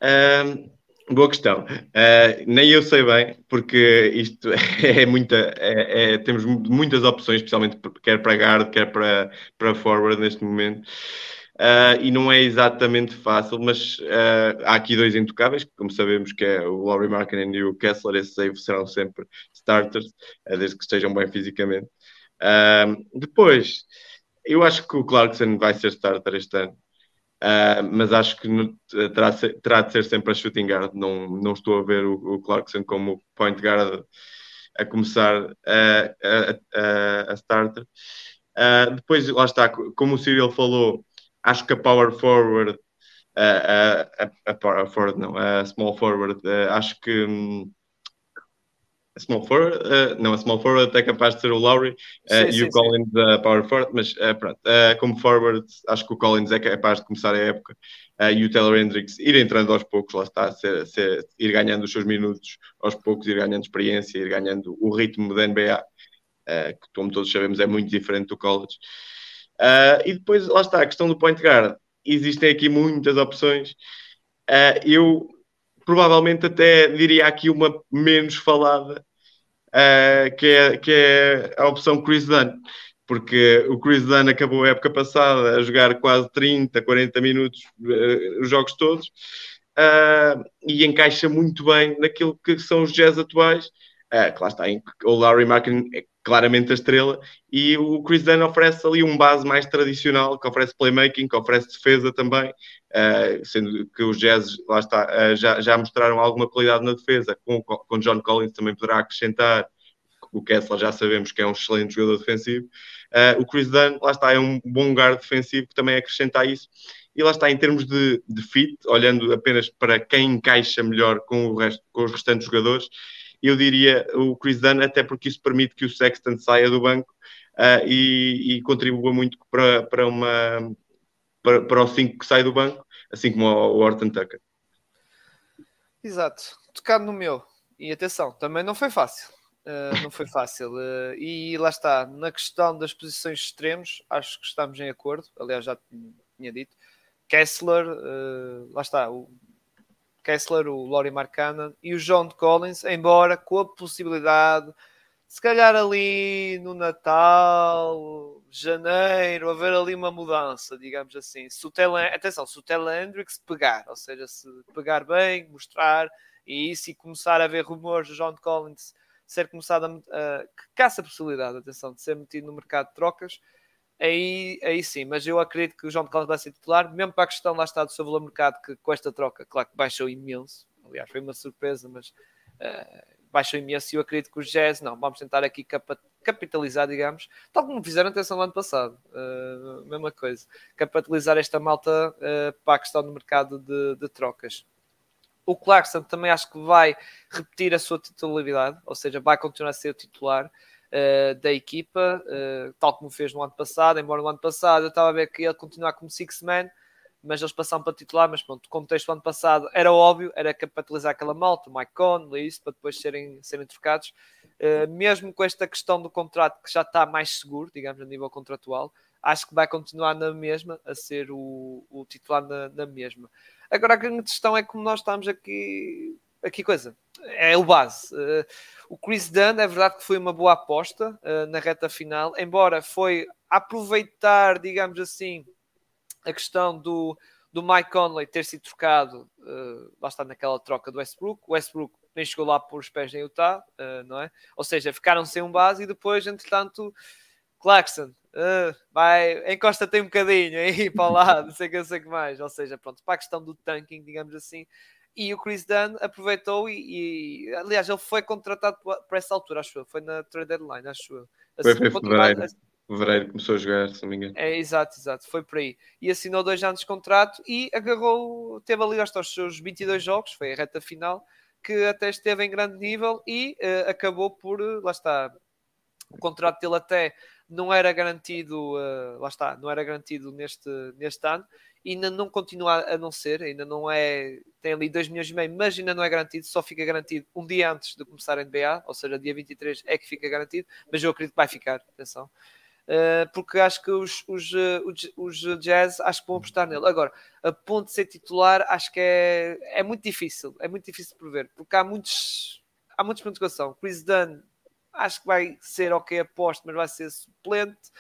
Um, boa questão. Uh, nem eu sei bem, porque isto é muita. É, é, temos muitas opções, especialmente quer para guard, quer para, para forward neste momento. Uh, e não é exatamente fácil, mas uh, há aqui dois intocáveis, como sabemos que é o Laurie Markkinen e o Kessler, esses aí serão sempre starters, desde que estejam bem fisicamente. depois, eu acho que o Clarkson vai ser starter este ano, mas acho que no, terá, terá, de ser sempre a shooting guard, não, não estou a ver o, o Clarkson como point guard a começar a, a, a, a starter. depois, lá está, como o Cyril falou, acho que a power forward, a, a, power forward não, a small forward, acho que um, a small forward, uh, não, a small forward é capaz de ser o Lowry uh, sim, e o Collins a power forward, mas uh, pronto, como forward acho que o Collins é capaz de começar a época e o Taylor Hendricks ir entrando aos poucos, lá está, ser, ser, ir ganhando os seus minutos aos poucos, ir ganhando experiência, ir ganhando o ritmo da NBA, que como todos sabemos é muito diferente do college. E depois, lá está, a questão do point guard. Existem aqui muitas opções. Eu provavelmente até diria aqui uma menos falada, uh, que, é, que é a opção Chris Dunn. porque o Chris Dunn acabou a época passada a jogar quase 30, 40 minutos uh, os jogos todos uh, e encaixa muito bem naquilo que são os jazz atuais. Uh, que está, o Larry Markin é claramente a estrela e o Chris Dunn oferece ali um base mais tradicional, que oferece playmaking, que oferece defesa também, sendo que os Jazz, lá está, uh, já, já mostraram alguma qualidade na defesa, com, com John Collins também poderá acrescentar, o Kessler já sabemos que é um excelente jogador defensivo, uh, o Chris Dunn, lá está, é um bom guard defensivo que também acrescenta isso, e lá está, em termos de, de fit, olhando apenas para quem encaixa melhor com, o resto, com os restantes jogadores, eu diria o Chris Dunn, até porque isso permite que o Sexton saia do banco uh, e, e, contribua muito para, para, uma, para, para o 5 que sai do banco, assim como o, Orton Tucker. Exato, tocado no meu. E atenção, também não foi fácil. Uh, não foi fácil. Uh, e lá está, na questão das posições extremos, acho que estamos em acordo. Aliás, já tinha dito. Kessler, uh, lá está, o Kessler, o Laurie Markkanen e o John Collins, embora com a possibilidade, se calhar ali no Natal, janeiro, haver ali uma mudança, digamos assim. Se o Tele, atenção, se o Tele Hendricks pegar, ou seja, se pegar bem, mostrar e isso e começar a haver rumores do John Collins ser começado a, uh, que caça a possibilidade, atenção, de ser metido no mercado de trocas, aí, aí sim, mas eu acredito que o de Carlos vai ser titular, mesmo para a questão lá está do seu valor mercado, que com esta troca, claro que baixou imenso, aliás, foi uma surpresa, mas uh, baixou imenso e eu acredito que os Jazz, não, vamos tentar aqui capitalizar, digamos, tal como fizeram atenção no ano passado, uh, mesma coisa, capitalizar esta malta uh, para a questão do mercado de, de trocas. O Clarkson também acho que vai repetir a sua titularidade, ou seja, vai continuar a ser o titular uh, da equipa, uh, tal como fez no ano passado. Embora no ano passado eu estava a ver que ele continuar como six-man, mas eles passaram para titular. Mas pronto, o contexto do ano passado era óbvio, era capitalizar aquela malta, Mike Conley, isso, para depois serem, serem trocados. Uh, mesmo com esta questão do contrato que já está mais seguro, digamos, a nível contratual, acho que vai continuar na mesma, a ser o, o titular na, na mesma. Agora a grande questão é como nós estamos aqui, aqui coisa, é o base. Uh, o Chris Dunn é verdade que foi uma boa aposta uh, na reta final, embora foi aproveitar, digamos assim, a questão do, do Mike Conley ter sido trocado, uh, lá está naquela troca do Westbrook. O Westbrook nem chegou lá por os pés em Utah, uh, não é? Ou seja, ficaram sem um base e depois, entretanto, Clarkson, uh, vai, encosta tem um bocadinho aí para lá, não sei o que, sei que mais. Ou seja, pronto, para a questão do tanking, digamos assim, e o Chris Dunn aproveitou e, e, aliás, ele foi contratado para essa altura, acho eu. Foi na trade deadline, acho eu. Foi, foi fevereiro. Fevereiro começou a jogar, se não me engano. É, exato, exato. Foi por aí. E assinou dois anos de contrato e agarrou, teve ali aos seus 22 jogos, foi a reta final, que até esteve em grande nível e uh, acabou por, uh, lá está, o contrato dele até não era garantido, uh, lá está, não era garantido neste, neste ano ainda não continua a não ser, ainda não é, tem ali 2 milhões e meio, mas ainda não é garantido, só fica garantido um dia antes de começar a NBA, ou seja, dia 23 é que fica garantido, mas eu acredito que vai ficar, atenção. Uh, porque acho que os, os, uh, os, os, Jazz acho que vão apostar nele. Agora, a ponto de ser titular, acho que é, é muito difícil, é muito difícil de prever, porque há muitos há muitos pontos de interrogação. Chris Dunn acho que vai ser ok aposto, mas vai ser suplente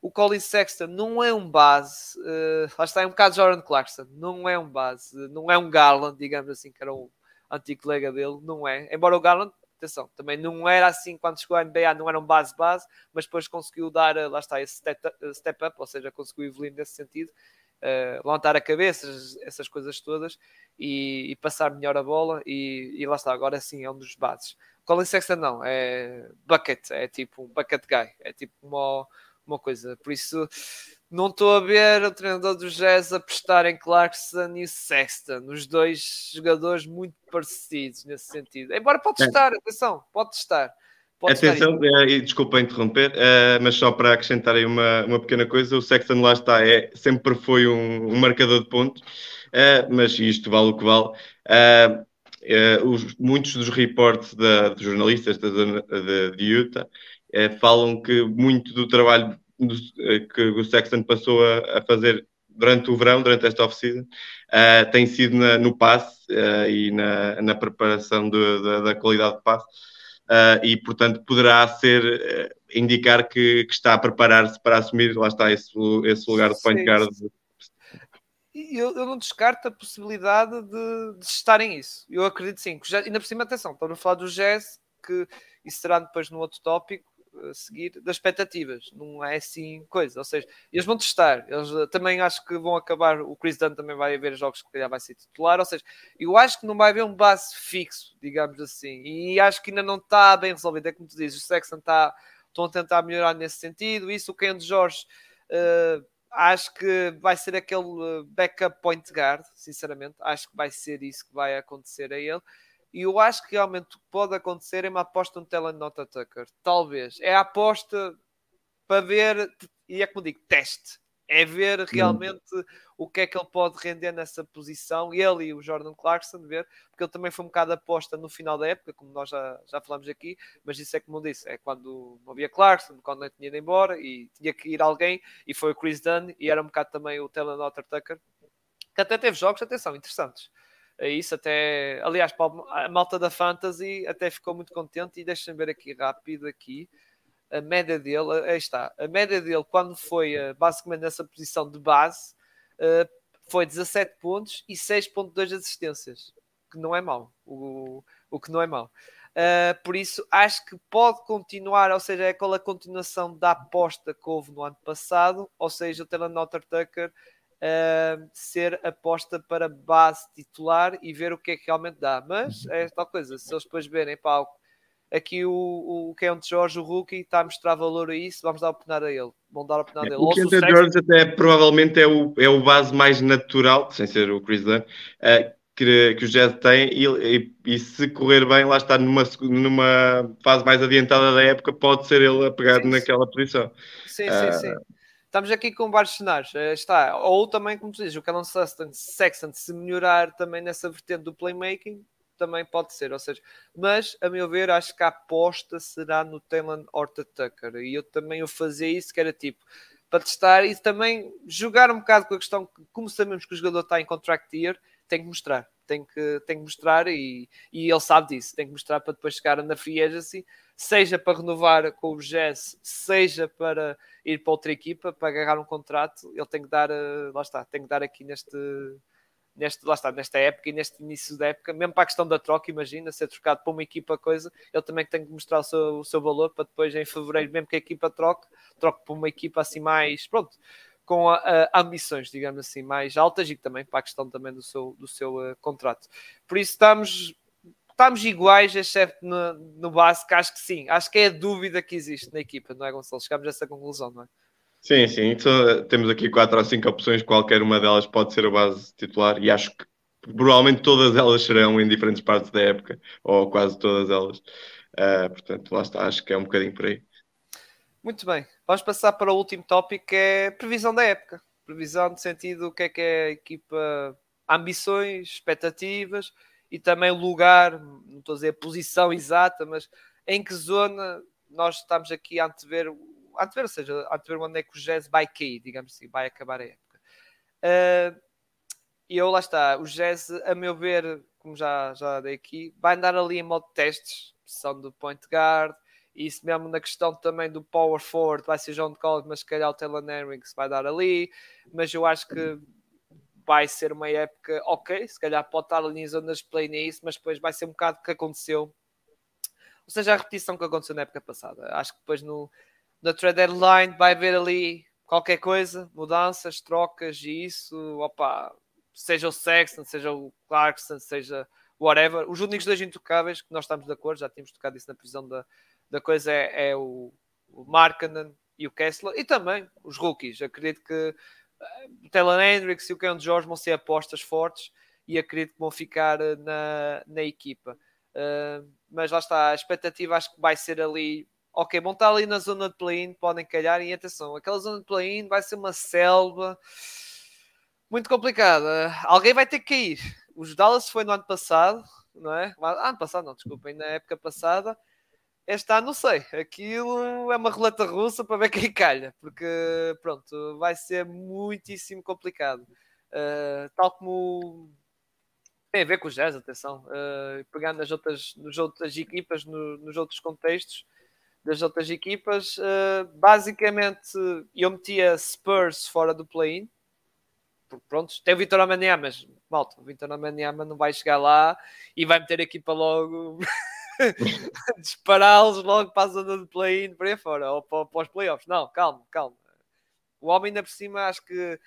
o Colin Sexton não é um base, uh, lá está, é um bocado Jordan Clarkson, não é um base, não é um Garland, digamos assim, que era um antigo colega dele, não é. Embora o Garland, atenção, também não era assim quando chegou à NBA, não era um base-base, mas depois conseguiu dar, eh, lá está, esse eh, step up ou seja, conseguiu evoluir nesse sentido, uh, levantar a cabeça, essas coisas todas, e, e passar melhor a bola, e, e, lá está, agora sim é um dos bases. Colin Sexton não, é bucket, é tipo um bucket guy, é tipo uma uma coisa. Por isso, não estou a ver o treinador do Jazz apostar em Clarkson e Sexton, os dois jogadores muito parecidos nesse sentido. Embora pode estar, é. atenção, pode estar. Pode atenção, é, e desculpa interromper, é, mas só para acrescentar aí uma, uma pequena coisa, o Sexton lá está, é, sempre foi um, um marcador de pontos, é, mas isto vale o que vale. Os, muitos dos reportes dos jornalistas da, de, de Utah falam que muito do trabalho do, eh, que o Sexton passou a, a, fazer durante o verão, durante esta off-season, uh, tem sido na, no passe uh, e na, na preparação de, de, da qualidade de passe. uh, e, portanto, poderá ser indicar que, que, está a preparar-se para assumir, lá está, esse, esse lugar de point guard. Eu, eu, não descarto a possibilidade de, de estarem isso. Eu acredito sim. Já, ainda por cima, atenção, estamos a falar do Jazz, que isso será depois no outro tópico, a seguir das expectativas, não é assim coisa. Ou seja, eles vão testar, eles eh, também acho que vão acabar. O Chris Dunn também vai haver jogos que calhar vai ser titular. Ou seja, eu acho que não vai haver um base fixo, digamos assim, e acho que ainda não está bem resolvido. É como tu dizes, o Sexton está, estão a tentar melhorar nesse sentido. Isso, o Ken Jorge. Uh, acho que vai ser aquele eh, backup point guard, sinceramente. Acho que vai ser isso que vai acontecer a ele. E eu acho que realmente o que pode acontecer é uma aposta no Telenota Tucker. Talvez. É a aposta para ver, e é como digo, teste. É ver realmente hum. o que é que ele pode render nessa posição. Ele e o Jordan Clarkson, ver, porque ele também foi um bocado aposta no final da época, como nós já, já falamos aqui, mas isso é como eu disse, é quando não havia Clarkson, quando não tinha ido embora e tinha que ir alguém, e foi o Chris Dunn, e era um bocado também o Telenota Tucker, que até teve jogos, atenção, interessantes isso até, aliás, a malta da Fantasy até ficou muito contente e deixa-me ver aqui rápido aqui a média dele, aí está, a média dele quando foi eh, basicamente nessa posição de base eh, foi 17 pontos e 6.2 assistências, que não é mau, o, o que não é mau. Por isso, acho que pode continuar, ou seja, é aquela continuação da aposta que houve no ano passado, ou seja, o Taylor Notter Tucker uh, ser aposta para base titular e ver o que é que realmente dá. Mas é tal coisa, se eles depois verem palco aqui o, o Kent George, o rookie, está a mostrar valor a isso, vamos dar a oportunidade a ele. Vão dar a oportunidade a ele. O Kent George até provavelmente é o, é o base mais natural, sem ser o Chris Dunn, uh, que, que o Jazz tem e, e, e, se correr bem, lá está numa, numa fase mais adiantada da época, pode ser ele a pegar sim, naquela posição. Sim, uh, sim, sim estamos aqui com vários cenários. Eh, está, ou também, como tu dizes, o Callum Sexton, Sexton se melhorar também nessa vertente do playmaking, também pode ser. Ou seja, mas a meu ver, acho que a aposta será no Taylor Horta Tucker. E eu também eu fazia isso, que era tipo para testar e também jogar um bocado com a questão que, como sabemos que o jogador está em contract year, tem que mostrar. Tem que, tem que mostrar e, e ele sabe disso. Tem que mostrar para depois chegar na free agency seja para renovar com o Jazz, seja para ir para outra equipa, para agarrar um contrato, ele tem que dar, eh, lá está, tem que dar aqui neste, neste, lá está, nesta época e neste início da época, mesmo para a questão da troca, imagina, ser trocado para uma equipa coisa, ele também tem que mostrar o seu, o seu valor para depois em fevereiro, mesmo que a equipa troque, troque para uma equipa assim mais, pronto, com a, a, ambições, digamos assim, mais altas e também para a questão também do seu, do seu uh, contrato. Por isso estamos estamos iguais, exceto no, no básico, acho que sim. Acho que é a dúvida que existe na equipa, não é, Gonçalo? Chegamos a essa conclusão, não é? Sim, sim. Então, temos aqui quatro ou cinco opções, qualquer uma delas pode ser a base titular e acho que provavelmente todas elas serão em diferentes partes da época, ou quase todas elas. Uh, portanto, lá está, acho que é um bocadinho por aí. Muito bem, vamos passar para o último tópico que é previsão da época. Previsão de sentido, o que é que é a equipa, ambições, expectativas e também lugar, não estou a dizer a posição exata, mas em que zona nós estamos aqui a antever, antever ou seja, a antever onde é que o Jazz vai cair, digamos assim, vai acabar a época. Uh, e eu lá está, o Jazz, a meu ver, como já, já dei aqui, vai andar ali em modo de testes, são do point guard, e isso mesmo na questão também do power forward, vai ser John Collins, mas se calhar o Taylor Henricks vai dar ali, mas eu acho que vai ser uma época ok, se calhar pode estar ali em zonas de play nisso, mas depois vai ser um bocado o que aconteceu. Ou seja, a repetição que aconteceu na época passada. Acho que depois no, na trade deadline vai haver ali qualquer coisa, mudanças, trocas e isso, opa, seja o Sexton, seja o Clarkson, seja whatever. Os únicos dois intocáveis que nós estamos de acordo, já tínhamos tocado isso na prisão da, da coisa, é, é o, o Markkanen e o Kessler e também os rookies. Acredito que o Taylor Hendricks e o Ken George vão ser apostas fortes e acredito que vão ficar eh, na, na equipa. Uh, mas lá está, a expectativa acho que vai ser ali. Ok, vão estar ali na zona de play-in, podem calhar. E atenção, aquela zona de play-in vai ser uma selva muito complicada. Alguém vai ter que cair. Os Dallas foi no ano passado, não é? Ah, ano passado, não, desculpem, na época passada este ano não sei. Aquilo é uma relata russa para ver quem calha, porque pronto, vai ser muitíssimo complicado. Uh, tal como tem a ver com o Jazz, atenção. Uh, pegando nas outras, nas outras equipas, no, nos outros contextos das outras equipas, uh, basicamente eu metia Spurs fora do play-in. Pronto, tem o Vitor Amaniá, mas malta, o Vitor Amaniá não vai chegar lá e vai meter a equipa logo dispará-los logo para a zona de play-in para aí fora, ou para, para os playoffs. Não, calma, calma. O homem ainda por cima acho que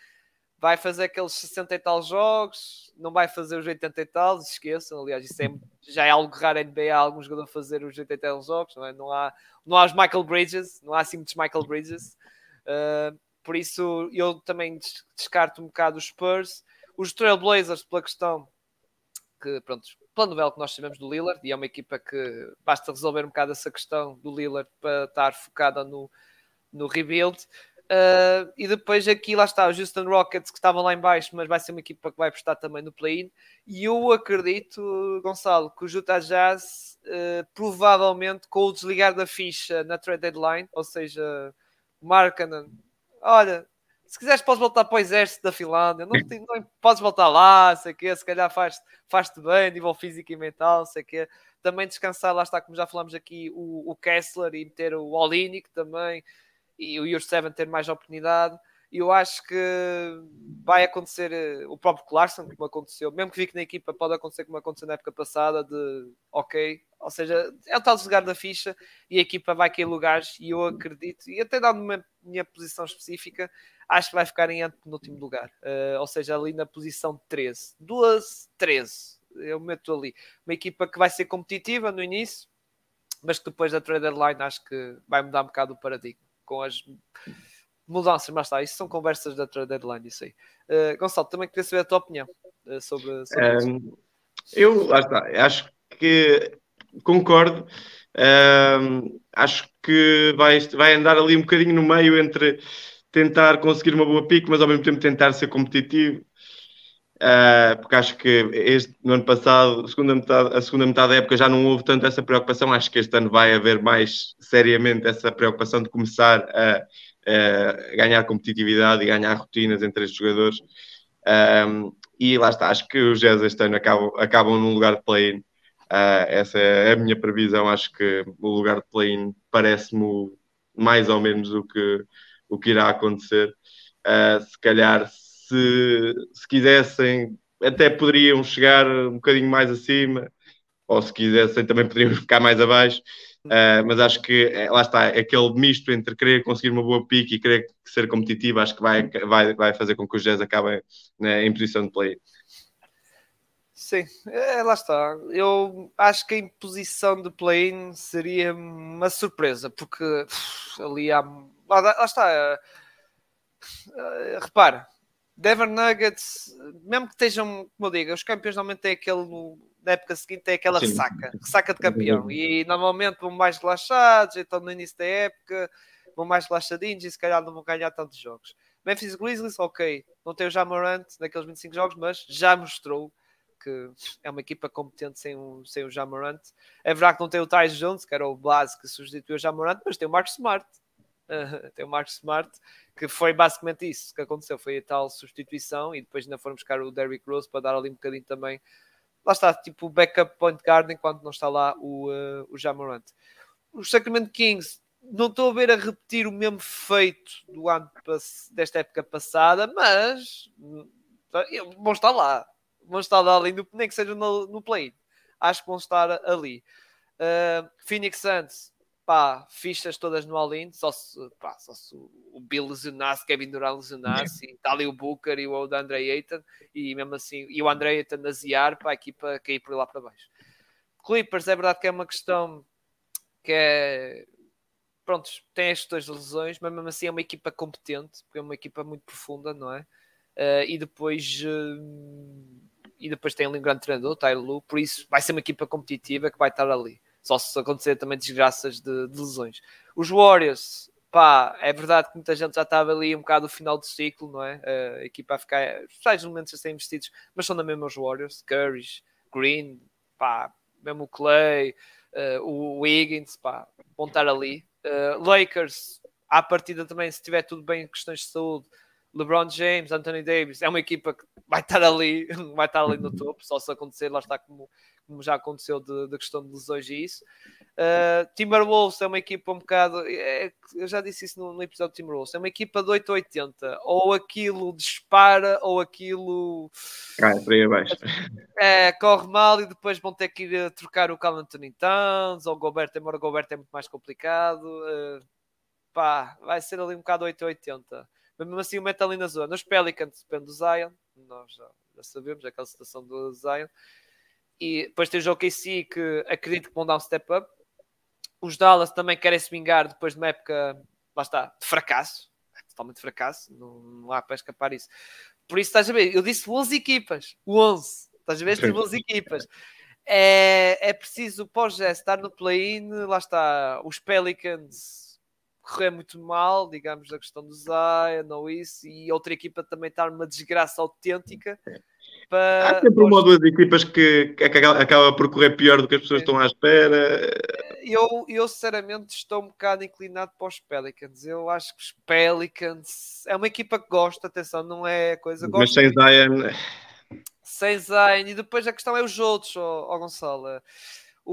vai fazer aqueles 60 e tal jogos, não vai fazer os 80 e tal, esqueçam. Aliás, isso é, já é algo raro em NBA, alguns jogadores fazer os 80 e tal jogos, não, é? não, há, não há os Michael Bridges, não há assim muitos Michael Bridges. Uh, por isso, eu também descarto um bocado os Spurs. Os Trailblazers, pela questão que, pronto, pela novela que nós sabemos do Lillard, e é uma equipa que basta resolver um bocado essa questão do Lillard para estar focada no, no rebuild. Uh, e depois aqui lá está o Houston Rockets que estavam lá em baixo, mas vai ser uma equipa que vai prestar também no play-in. E eu acredito, Gonçalo, que o Utah Jazz uh, provavelmente com o desligar da ficha na trade deadline, ou seja, o Markkanen, olha, se quiseres podes voltar para o exército da Finlândia, não, tem, não podes voltar lá, sei que se calhar faz-te faz bem, nível físico e mental, sei que também descansar, lá está, como já falamos aqui, o, o Kessler e meter o Olinick também e o Year 7 ter mais oportunidade. E eu acho que vai acontecer eh, o próprio Clarkson, como aconteceu, mesmo que fique na equipa, pode acontecer como aconteceu na época passada, de ok, ou seja, é o tal desligar da ficha e a equipa vai cair lugares. E eu acredito, e até dando uma minha posição específica, acho que vai ficar em último lugar, uh, ou seja, ali na posição 13, 12, 13. Eu meto ali uma equipa que vai ser competitiva no início, mas que depois da trade deadline acho que vai mudar um bocado o paradigma com as mudanças, mas está, isso são conversas da trade deadline, isso aí. Uh, Gonçalo, também queria saber a tua opinião uh, sobre, sobre um, isso. Eu, acho que concordo. Um, acho que vai, vai andar ali um bocadinho no meio entre tentar conseguir uma boa pique, mas ao mesmo tempo tentar ser competitivo. Uh, porque acho que este, no ano passado, segunda, metade, a segunda metade da época, já não houve tanto essa preocupação. Acho que este ano vai haver mais seriamente essa preocupação de começar a, a ganhar competitividade e ganhar rotinas entre estes jogadores. Um, e lá está, acho que os Jazz este ano acabam, acabam num lugar de play-in. Uh, essa é a minha previsão. Acho que o lugar de play-in parece-me mais ou menos o que, o que irá acontecer. Uh, se calhar se, se quisessem, até poderiam chegar um bocadinho mais acima, ou se quisessem, também poderiam ficar mais abaixo. Uh, mas acho que é, lá está, aquele misto entre querer conseguir uma boa pique e querer ser competitivo, acho que vai, vai, vai fazer com que os Jazz acabem né, em posição de play. Sim, é, lá está. Eu acho que em posição de play-in seria uma surpresa, porque ali há. Lá, lá está. Uh, repara, Denver Nuggets, mesmo que estejam, como eu digo, os campeões normalmente têm aquele, na época seguinte, tem aquela Sim. saca, saca de campeão, e normalmente vão mais relaxados, então no início da época vão mais relaxadinhos e se calhar não vão ganhar tantos jogos. Memphis Grizzlies, ok, não tem o Jamorant naqueles 25 jogos, mas já mostrou que é uma equipa competente sem o, sem o Jamorant. É verdade que não tem o Tyus Jones, que era o base que substituiu o Jamorant, mas tem o Mark Smart. Uh, tem o Mark Smart que foi basicamente isso que aconteceu, foi a tal substituição e depois ainda foram buscar o Derrick Rose para dar ali um bocadinho também, lá está, tipo backup point guard enquanto não está lá o, uh, o Jamorant. Os Sacramento Kings, não estou a ver a repetir o mesmo feito do ano desta época passada, mas vão estar lá, vão estar lá ali, nem que seja no, no play. Acho que vão estar ali. Uh, Phoenix Suns, pá, fichas todas no all-in, só se, pá, só se o Bill lesionasse, Kevin Durant lesionasse, e está ali o Booker e o Andre Ayton, e mesmo assim, e o Andre Ayton a ziar para a equipa cair por lá para baixo. Clippers, é verdade que é uma questão que é. Pronto, tem estas duas lesões, mas mesmo assim é uma equipa competente, porque é uma equipa muito profunda, não é? Uh, e depois. Uh, e depois tem ali um grande treinador, Tyler Lu, por isso vai ser uma equipa competitiva que vai estar ali. Só se acontecer também desgraças de, de lesões. Os Warriors, pá, é verdade que muita gente já estava ali um bocado no final do ciclo, não é? A equipa a ficar, os momentos a serem investidos, mas são da mesma os Warriors, Curry, Green, pá, mesmo o Clay, uh, o Wiggins, pá, vão estar ali. Uh, Lakers, à partida também, se tiver tudo bem em questões de saúde, LeBron James, Anthony Davis, é uma equipa que vai estar ali, vai estar ali no topo, só se acontecer, lá está como, como já aconteceu de questão de lesões e isso. Uh, Timberwolves é uma equipa um bocado, é, eu já disse isso no, no episódio de Timberwolves, é uma equipa de 880, ou aquilo dispara, ou aquilo Cai para aí abaixo. É, corre mal e depois vão ter que ir trocar o Cal Anthony Towns, ou o Gobert, embora o Gobert é muito mais complicado. Uh, pá, vai ser ali um bocado 880 mas mesmo assim o mete ali na zona. Os Pelicans depende do Zion, nós já, já sabemos aquela situação do Zion. E depois tem o OKC que acredito que vão dar um step up. Os Dallas também querem se vingar depois de uma época, lá está, de fracasso. É totalmente fracasso, não, não há para escapar isso. Por isso, estás a ver, eu disse 11 equipas, 11. Estás a ver, tem 11 equipas. É, é preciso pós-Jazz estar no play-in, lá está, os Pelicans correr muito mal, digamos, a questão do Zion ou isso, e outra equipa também estar numa desgraça autêntica. Para... Há sempre uma ou duas equipas que, que acaba por correr pior do que as pessoas estão à espera. Eu, eu sinceramente estou um bocado inclinado para os Pelicans. Eu acho que os Pelicans é uma equipa que gosta, atenção, não é coisa. Mas sem Zion. Sem Zion, e depois a questão é os outros, ó, ó Gonçalo.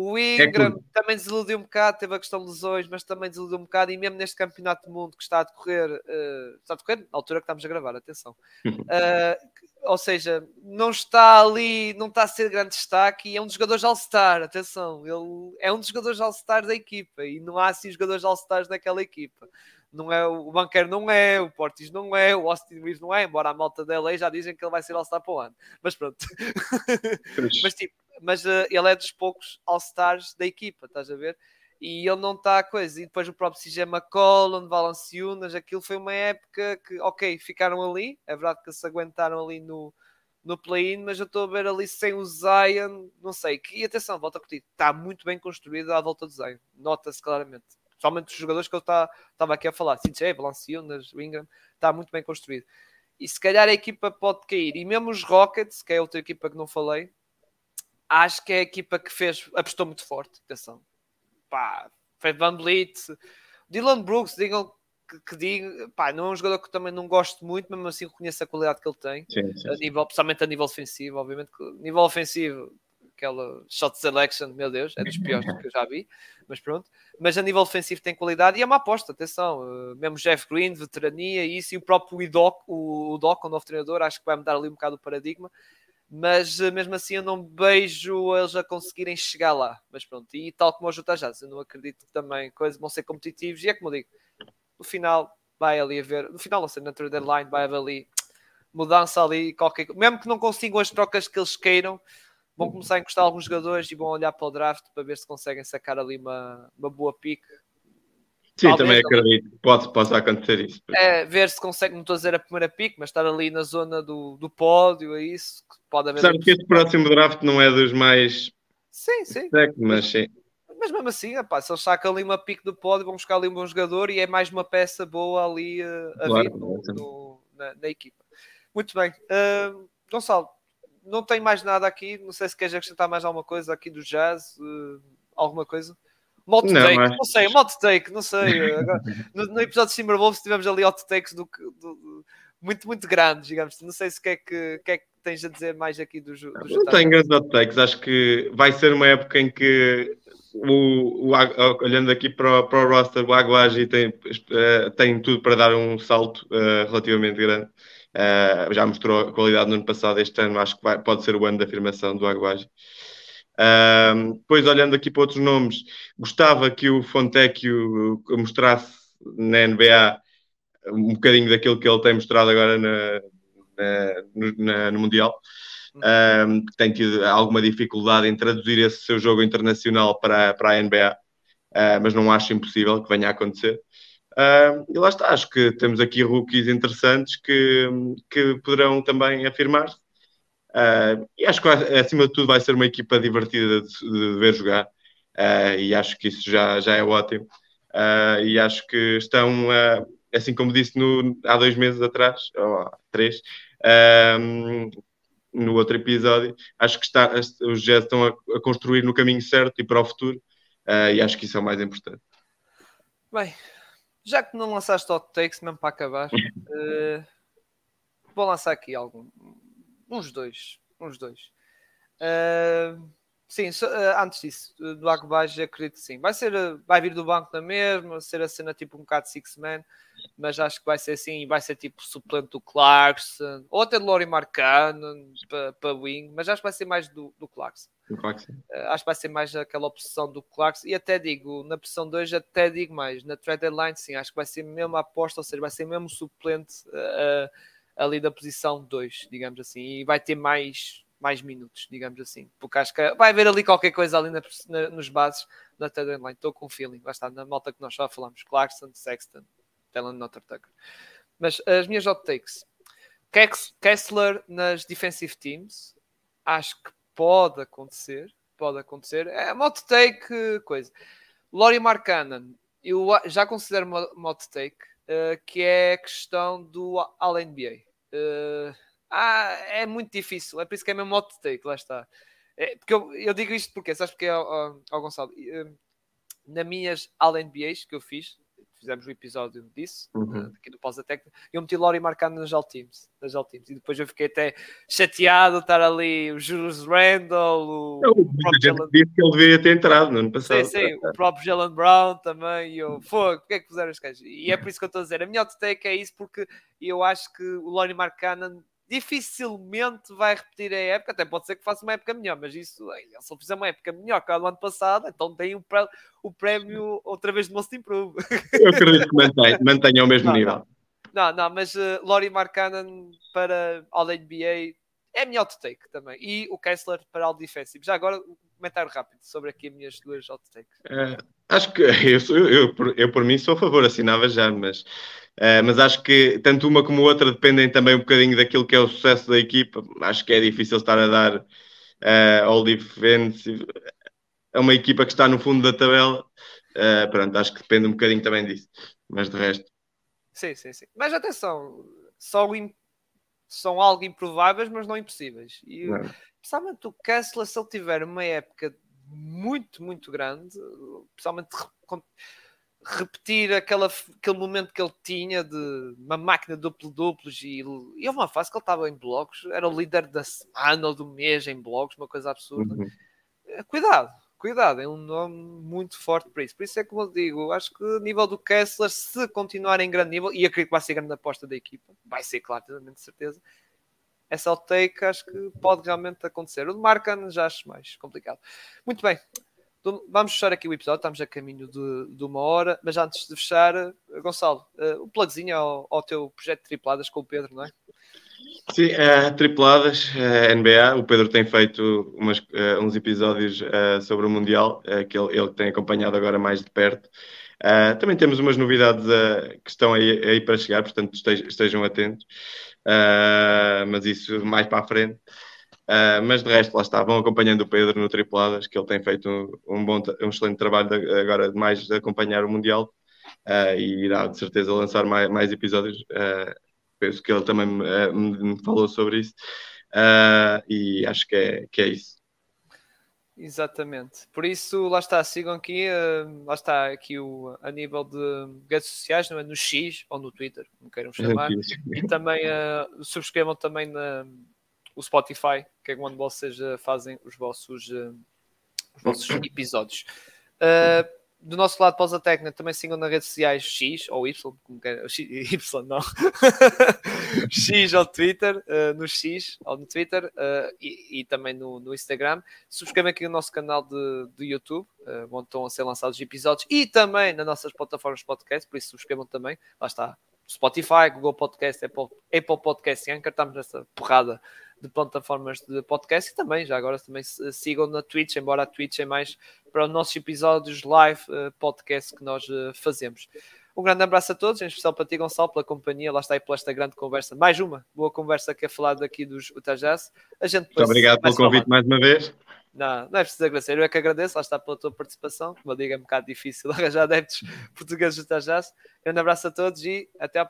O é Ingram é também desiludiu um bocado, teve a questão de lesões, mas também desiludiu um bocado. E mesmo neste campeonato do mundo que está a decorrer, uh, está a decorrer na altura que estamos a gravar, atenção. Uh, ou seja, não está ali, não está a ser grande destaque e é um dos jogadores All-Star, atenção, ele é um dos jogadores All-Star da equipa e não há assim jogadores All-Stars naquela equipa. Não é, o Banquer não é, o Portis não é, o Austin Reeves não é, embora a malta dela já dizem que ele vai ser All-Star para o ano. Mas pronto. mas tipo, mas uh, ele é dos poucos All-Stars da equipa, estás a ver? E ele não está a coisa. E depois o próprio CJ McCollum, Valanciunas, aquilo foi uma época que, ok, ficaram ali, é verdade que se aguentaram ali no, no play-in, mas eu estou a ver ali sem o Zion, não sei. E atenção, volta a repetir, está muito bem construído à volta do Zion, nota-se claramente. Principalmente os jogadores que eu estava aqui a falar, CJ, Valanciunas, Ingram, está muito bem construído. E se calhar a equipa pode cair. E mesmo os Rockets, que é outra equipa que não falei, acho que é a equipa que fez, apostou muito forte. Atenção, pá, Fred Van Vliet, Dylan Brooks, digam que, que digo, pá, não é um jogador que também não gosto muito, mesmo assim reconheço a qualidade que ele tem, sim, sim. A nível, principalmente a nível ofensivo, obviamente, que, nível ofensivo, aquela shot selection, meu Deus, é dos piores que eu já vi, mas pronto. Mas a nível ofensivo tem qualidade e é uma aposta, atenção. Uh, mesmo Jeff Green, veterania, isso, e o próprio Idoc, o, o Doc, o novo treinador, acho que vai mudar ali um bocado o paradigma mas eh, mesmo assim eu não vejo eles a conseguirem chegar lá. Mas pronto, e tal como o Utah Jazz, eu não acredito que também coisas vão ser competitivos. E é como eu digo, no final vai ali haver, no final não sei, na trade deadline vai haver ali mudança ali, qualquer mesmo que não consigam as trocas que eles queiram, vão começar a encostar alguns jogadores e vão olhar para o draft para ver se conseguem sacar ali uma, uma boa pick Sim, Talvez também acredito que pode, possa acontecer isso. É, ver se consegue, não estou a dizer a primeira pick, mas estar ali na zona do, do pódio, é isso. Que pode haver. Sabe que este próximo draft não é dos mais. Sim, sim. Mas sim. Mas mesmo assim, rapaz, se eles sacam ali uma pick do pódio, vão buscar ali um bom jogador e é mais uma peça boa ali uh, a claro, vir no, no, na, na, equipa. Muito bem. Uh, Gonçalo, não tem mais nada aqui. Não sei se queres acrescentar mais alguma coisa aqui do jazz, uh, alguma coisa. Mod não, take, mas... não sei, mod take, não sei. Agora, no, no, episódio de Timberwolves tivemos ali hot takes do, do, muito, muito grandes, digamos. Não sei se o que, é que, que, é que tens a dizer mais aqui do, do Não tenho grandes hot takes, acho que vai ser uma época em que o, o, olhando aqui para o, para o roster, o Aguagi tem, uh, tem tudo para dar um salto uh, relativamente grande. Uh, já mostrou a qualidade no ano passado, este ano acho que vai, pode ser o ano da afirmação do Aguagi. Depois, olhando aqui para outros nomes, gostava que o Fontecchio mostrasse na NBA um bocadinho daquilo que ele tem mostrado agora na, na, no, na, no, Mundial. Um, tem tido alguma dificuldade em traduzir esse seu jogo internacional para, para a NBA, uh, mas não acho impossível que venha a acontecer. Uh, e lá está, acho que temos aqui rookies interessantes que, que poderão também afirmar-se. Uh, e acho que acima de tudo vai ser uma equipa divertida de, de ver jogar uh, e acho que isso já, já é ótimo. Uh, e acho que estão, assim como disse no, há dois meses atrás, ou há três, no outro episódio, acho que está, os Jets estão a, a, construir no caminho certo e para o futuro, e acho que isso é o mais importante. Bem, já que não lançaste hot takes, mesmo para acabar. vou lançar aqui algum, uns dois, uns dois. Uh, sim, so, uh, antes disso, do Agbajo, acredito que sim. Vai ser, vai vir do banco na mesma, ser a cena tipo um bocado six man, mas acho que vai ser assim, vai ser tipo suplente do Clarkson, ou até do Lori Marcano para pa wing, mas acho que vai ser mais do, do Clarkson. Uh, acho que vai ser mais aquela opção do Clarkson. E até digo, na pressão 2, até digo mais. Na trade line, sim, acho que vai ser mesmo a aposta, ou seja, vai ser mesmo suplente uh, ali da posição 2, digamos assim. E vai ter mais, mais minutos, digamos assim. Porque acho que vai haver ali qualquer coisa ali na, na, nos bases na line. Estou com um feeling. Vai estar na malta que nós já falamos: Clarkson, Sexton, Talon Notter Tucker. Mas as minhas hot takes. Kessler nas defensive teams. Acho que pode acontecer, pode acontecer. É mod take, coisa. Lori Markkanen, eu já considero mod take, uh, que é a questão do All-NBA. Uh, ah, é muito difícil, é por isso que é mesmo mod take, lá está. É, porque eu, eu, digo isto porque, sabes porque, ao, ao Gonçalo, uh, nas minhas All-NBAs que eu fiz, fizemos o um episódio disso, uhum. Aqui do Pausa Técnica, eu meti Lori marcando nas All Teams, nas All Teams, e depois eu fiquei até chateado de estar ali o Julius Randle, o, o próprio Jalen... disse que ele devia ter entrado no ano passado. Sim, sim, o próprio Jalen Brown também, e eu, fogo, porque é que puseram os gajos? E é por isso que eu estou a dizer, a minha hot take é isso, porque eu acho que o Lori Markkanen dificilmente vai repetir a época, até pode ser que faça uma época melhor, mas isso, se ele fizer uma época melhor que a do ano passado, então tem o, pré, o prémio outra vez de Most Improve. Eu acredito que mantenha, mantenha o mesmo não, nível. Não, não, mas uh, Laurie Markkanen para All-NBA é melhor de take também. E o Kessler para All Defensive. Já agora, um comentário rápido sobre aqui as minhas duas hot takes. Uh, acho que eu, eu, eu, eu, por mim, sou a favor, assinava já, mas Uh, mas acho que tanto uma como outra dependem também um bocadinho daquilo que é o sucesso da equipa. Acho que é difícil estar a dar uh, all defensive a uma equipa que está no fundo da tabela. Uh, pronto, acho que depende um bocadinho também disso. Mas de resto. Sim, sim, sim. Mas atenção, são, são algo improváveis, mas não impossíveis. E não. principalmente o Kessler, se ele tiver uma época muito, muito grande, principalmente repetir aquela, aquele momento que ele tinha de uma máquina duplo-duplos e, e houve uma fase que ele estava em blocos, era o líder da semana ou do mês em blocos, uma coisa absurda. Uhum. Eh, cuidado, cuidado, é um nome muito forte para isso. Por isso é como eu digo, acho que o nível do Kessler, se continuar em grande nível, e acredito que vai ser grande aposta da equipa, vai ser claro, de certeza. Essa take acho que pode realmente acontecer. O de Marcan já acho mais complicado. Muito bem, Vamos fechar aqui o episódio, estamos a caminho de, de uma hora, mas antes de fechar, eh, Gonçalo, uh, um plugzinho ao, ao, teu projeto de tripladas com o Pedro, não é? Sim, é, tripladas, é, NBA. O Pedro tem feito umas, uh, uns episódios uh, sobre o Mundial, que ele, ele, tem acompanhado agora mais de perto. também temos umas novidades que estão aí, aí, para chegar, portanto estejam, estejam atentos. Mas isso mais para a frente. Uh, mas de resto, lá está, vão acompanhando o Pedro no Tripuladas, que ele tem feito um, um bom, um excelente trabalho de, agora de mais acompanhar o Mundial uh, e irá de certeza lançar mais, mais episódios. Uh, penso que ele também me falou sobre isso e acho que é, que é isso. Exatamente. Por isso, lá está, sigam aqui, lá está aqui o, a nível de redes sociais, não é? no X ou no Twitter, como queiram chamar. e também subscrevam também na, o Spotify, que é quando vocês uh, fazem os vossos, uh, os vossos episódios. Do nosso lado, Pausa Técnica, também sigam nas redes sociais X ou Y, como quer, Y não, X ou Twitter, uh, no X ou no Twitter uh, e, e, também no, no, Instagram. Subscrevam aqui o nosso canal de, de YouTube, uh, onde estão a ser lançados episódios e também nas nossas plataformas podcast, por isso subscrevam também. Lá está Spotify, Google Podcast, Apple, Apple Podcast e Anchor, estamos nessa porrada de plataformas de podcast e também, já agora, também sigam na Twitch, embora a Twitch é mais para os nossos episódios live uh, podcast que nós uh, fazemos. Um grande abraço a todos, em especial para ti, Gonçalo, pela companhia. Lá está aí pela esta grande conversa. Mais uma boa conversa que é falar daqui dos Utajás. A gente Muito obrigado pelo convite mais uma vez. Não, não é preciso agradecer. Eu é que agradeço, lá está pela tua participação. Como eu digo, é um bocado difícil arranjar adeptos portugueses do Utajás. Grande abraço a todos e até à próxima.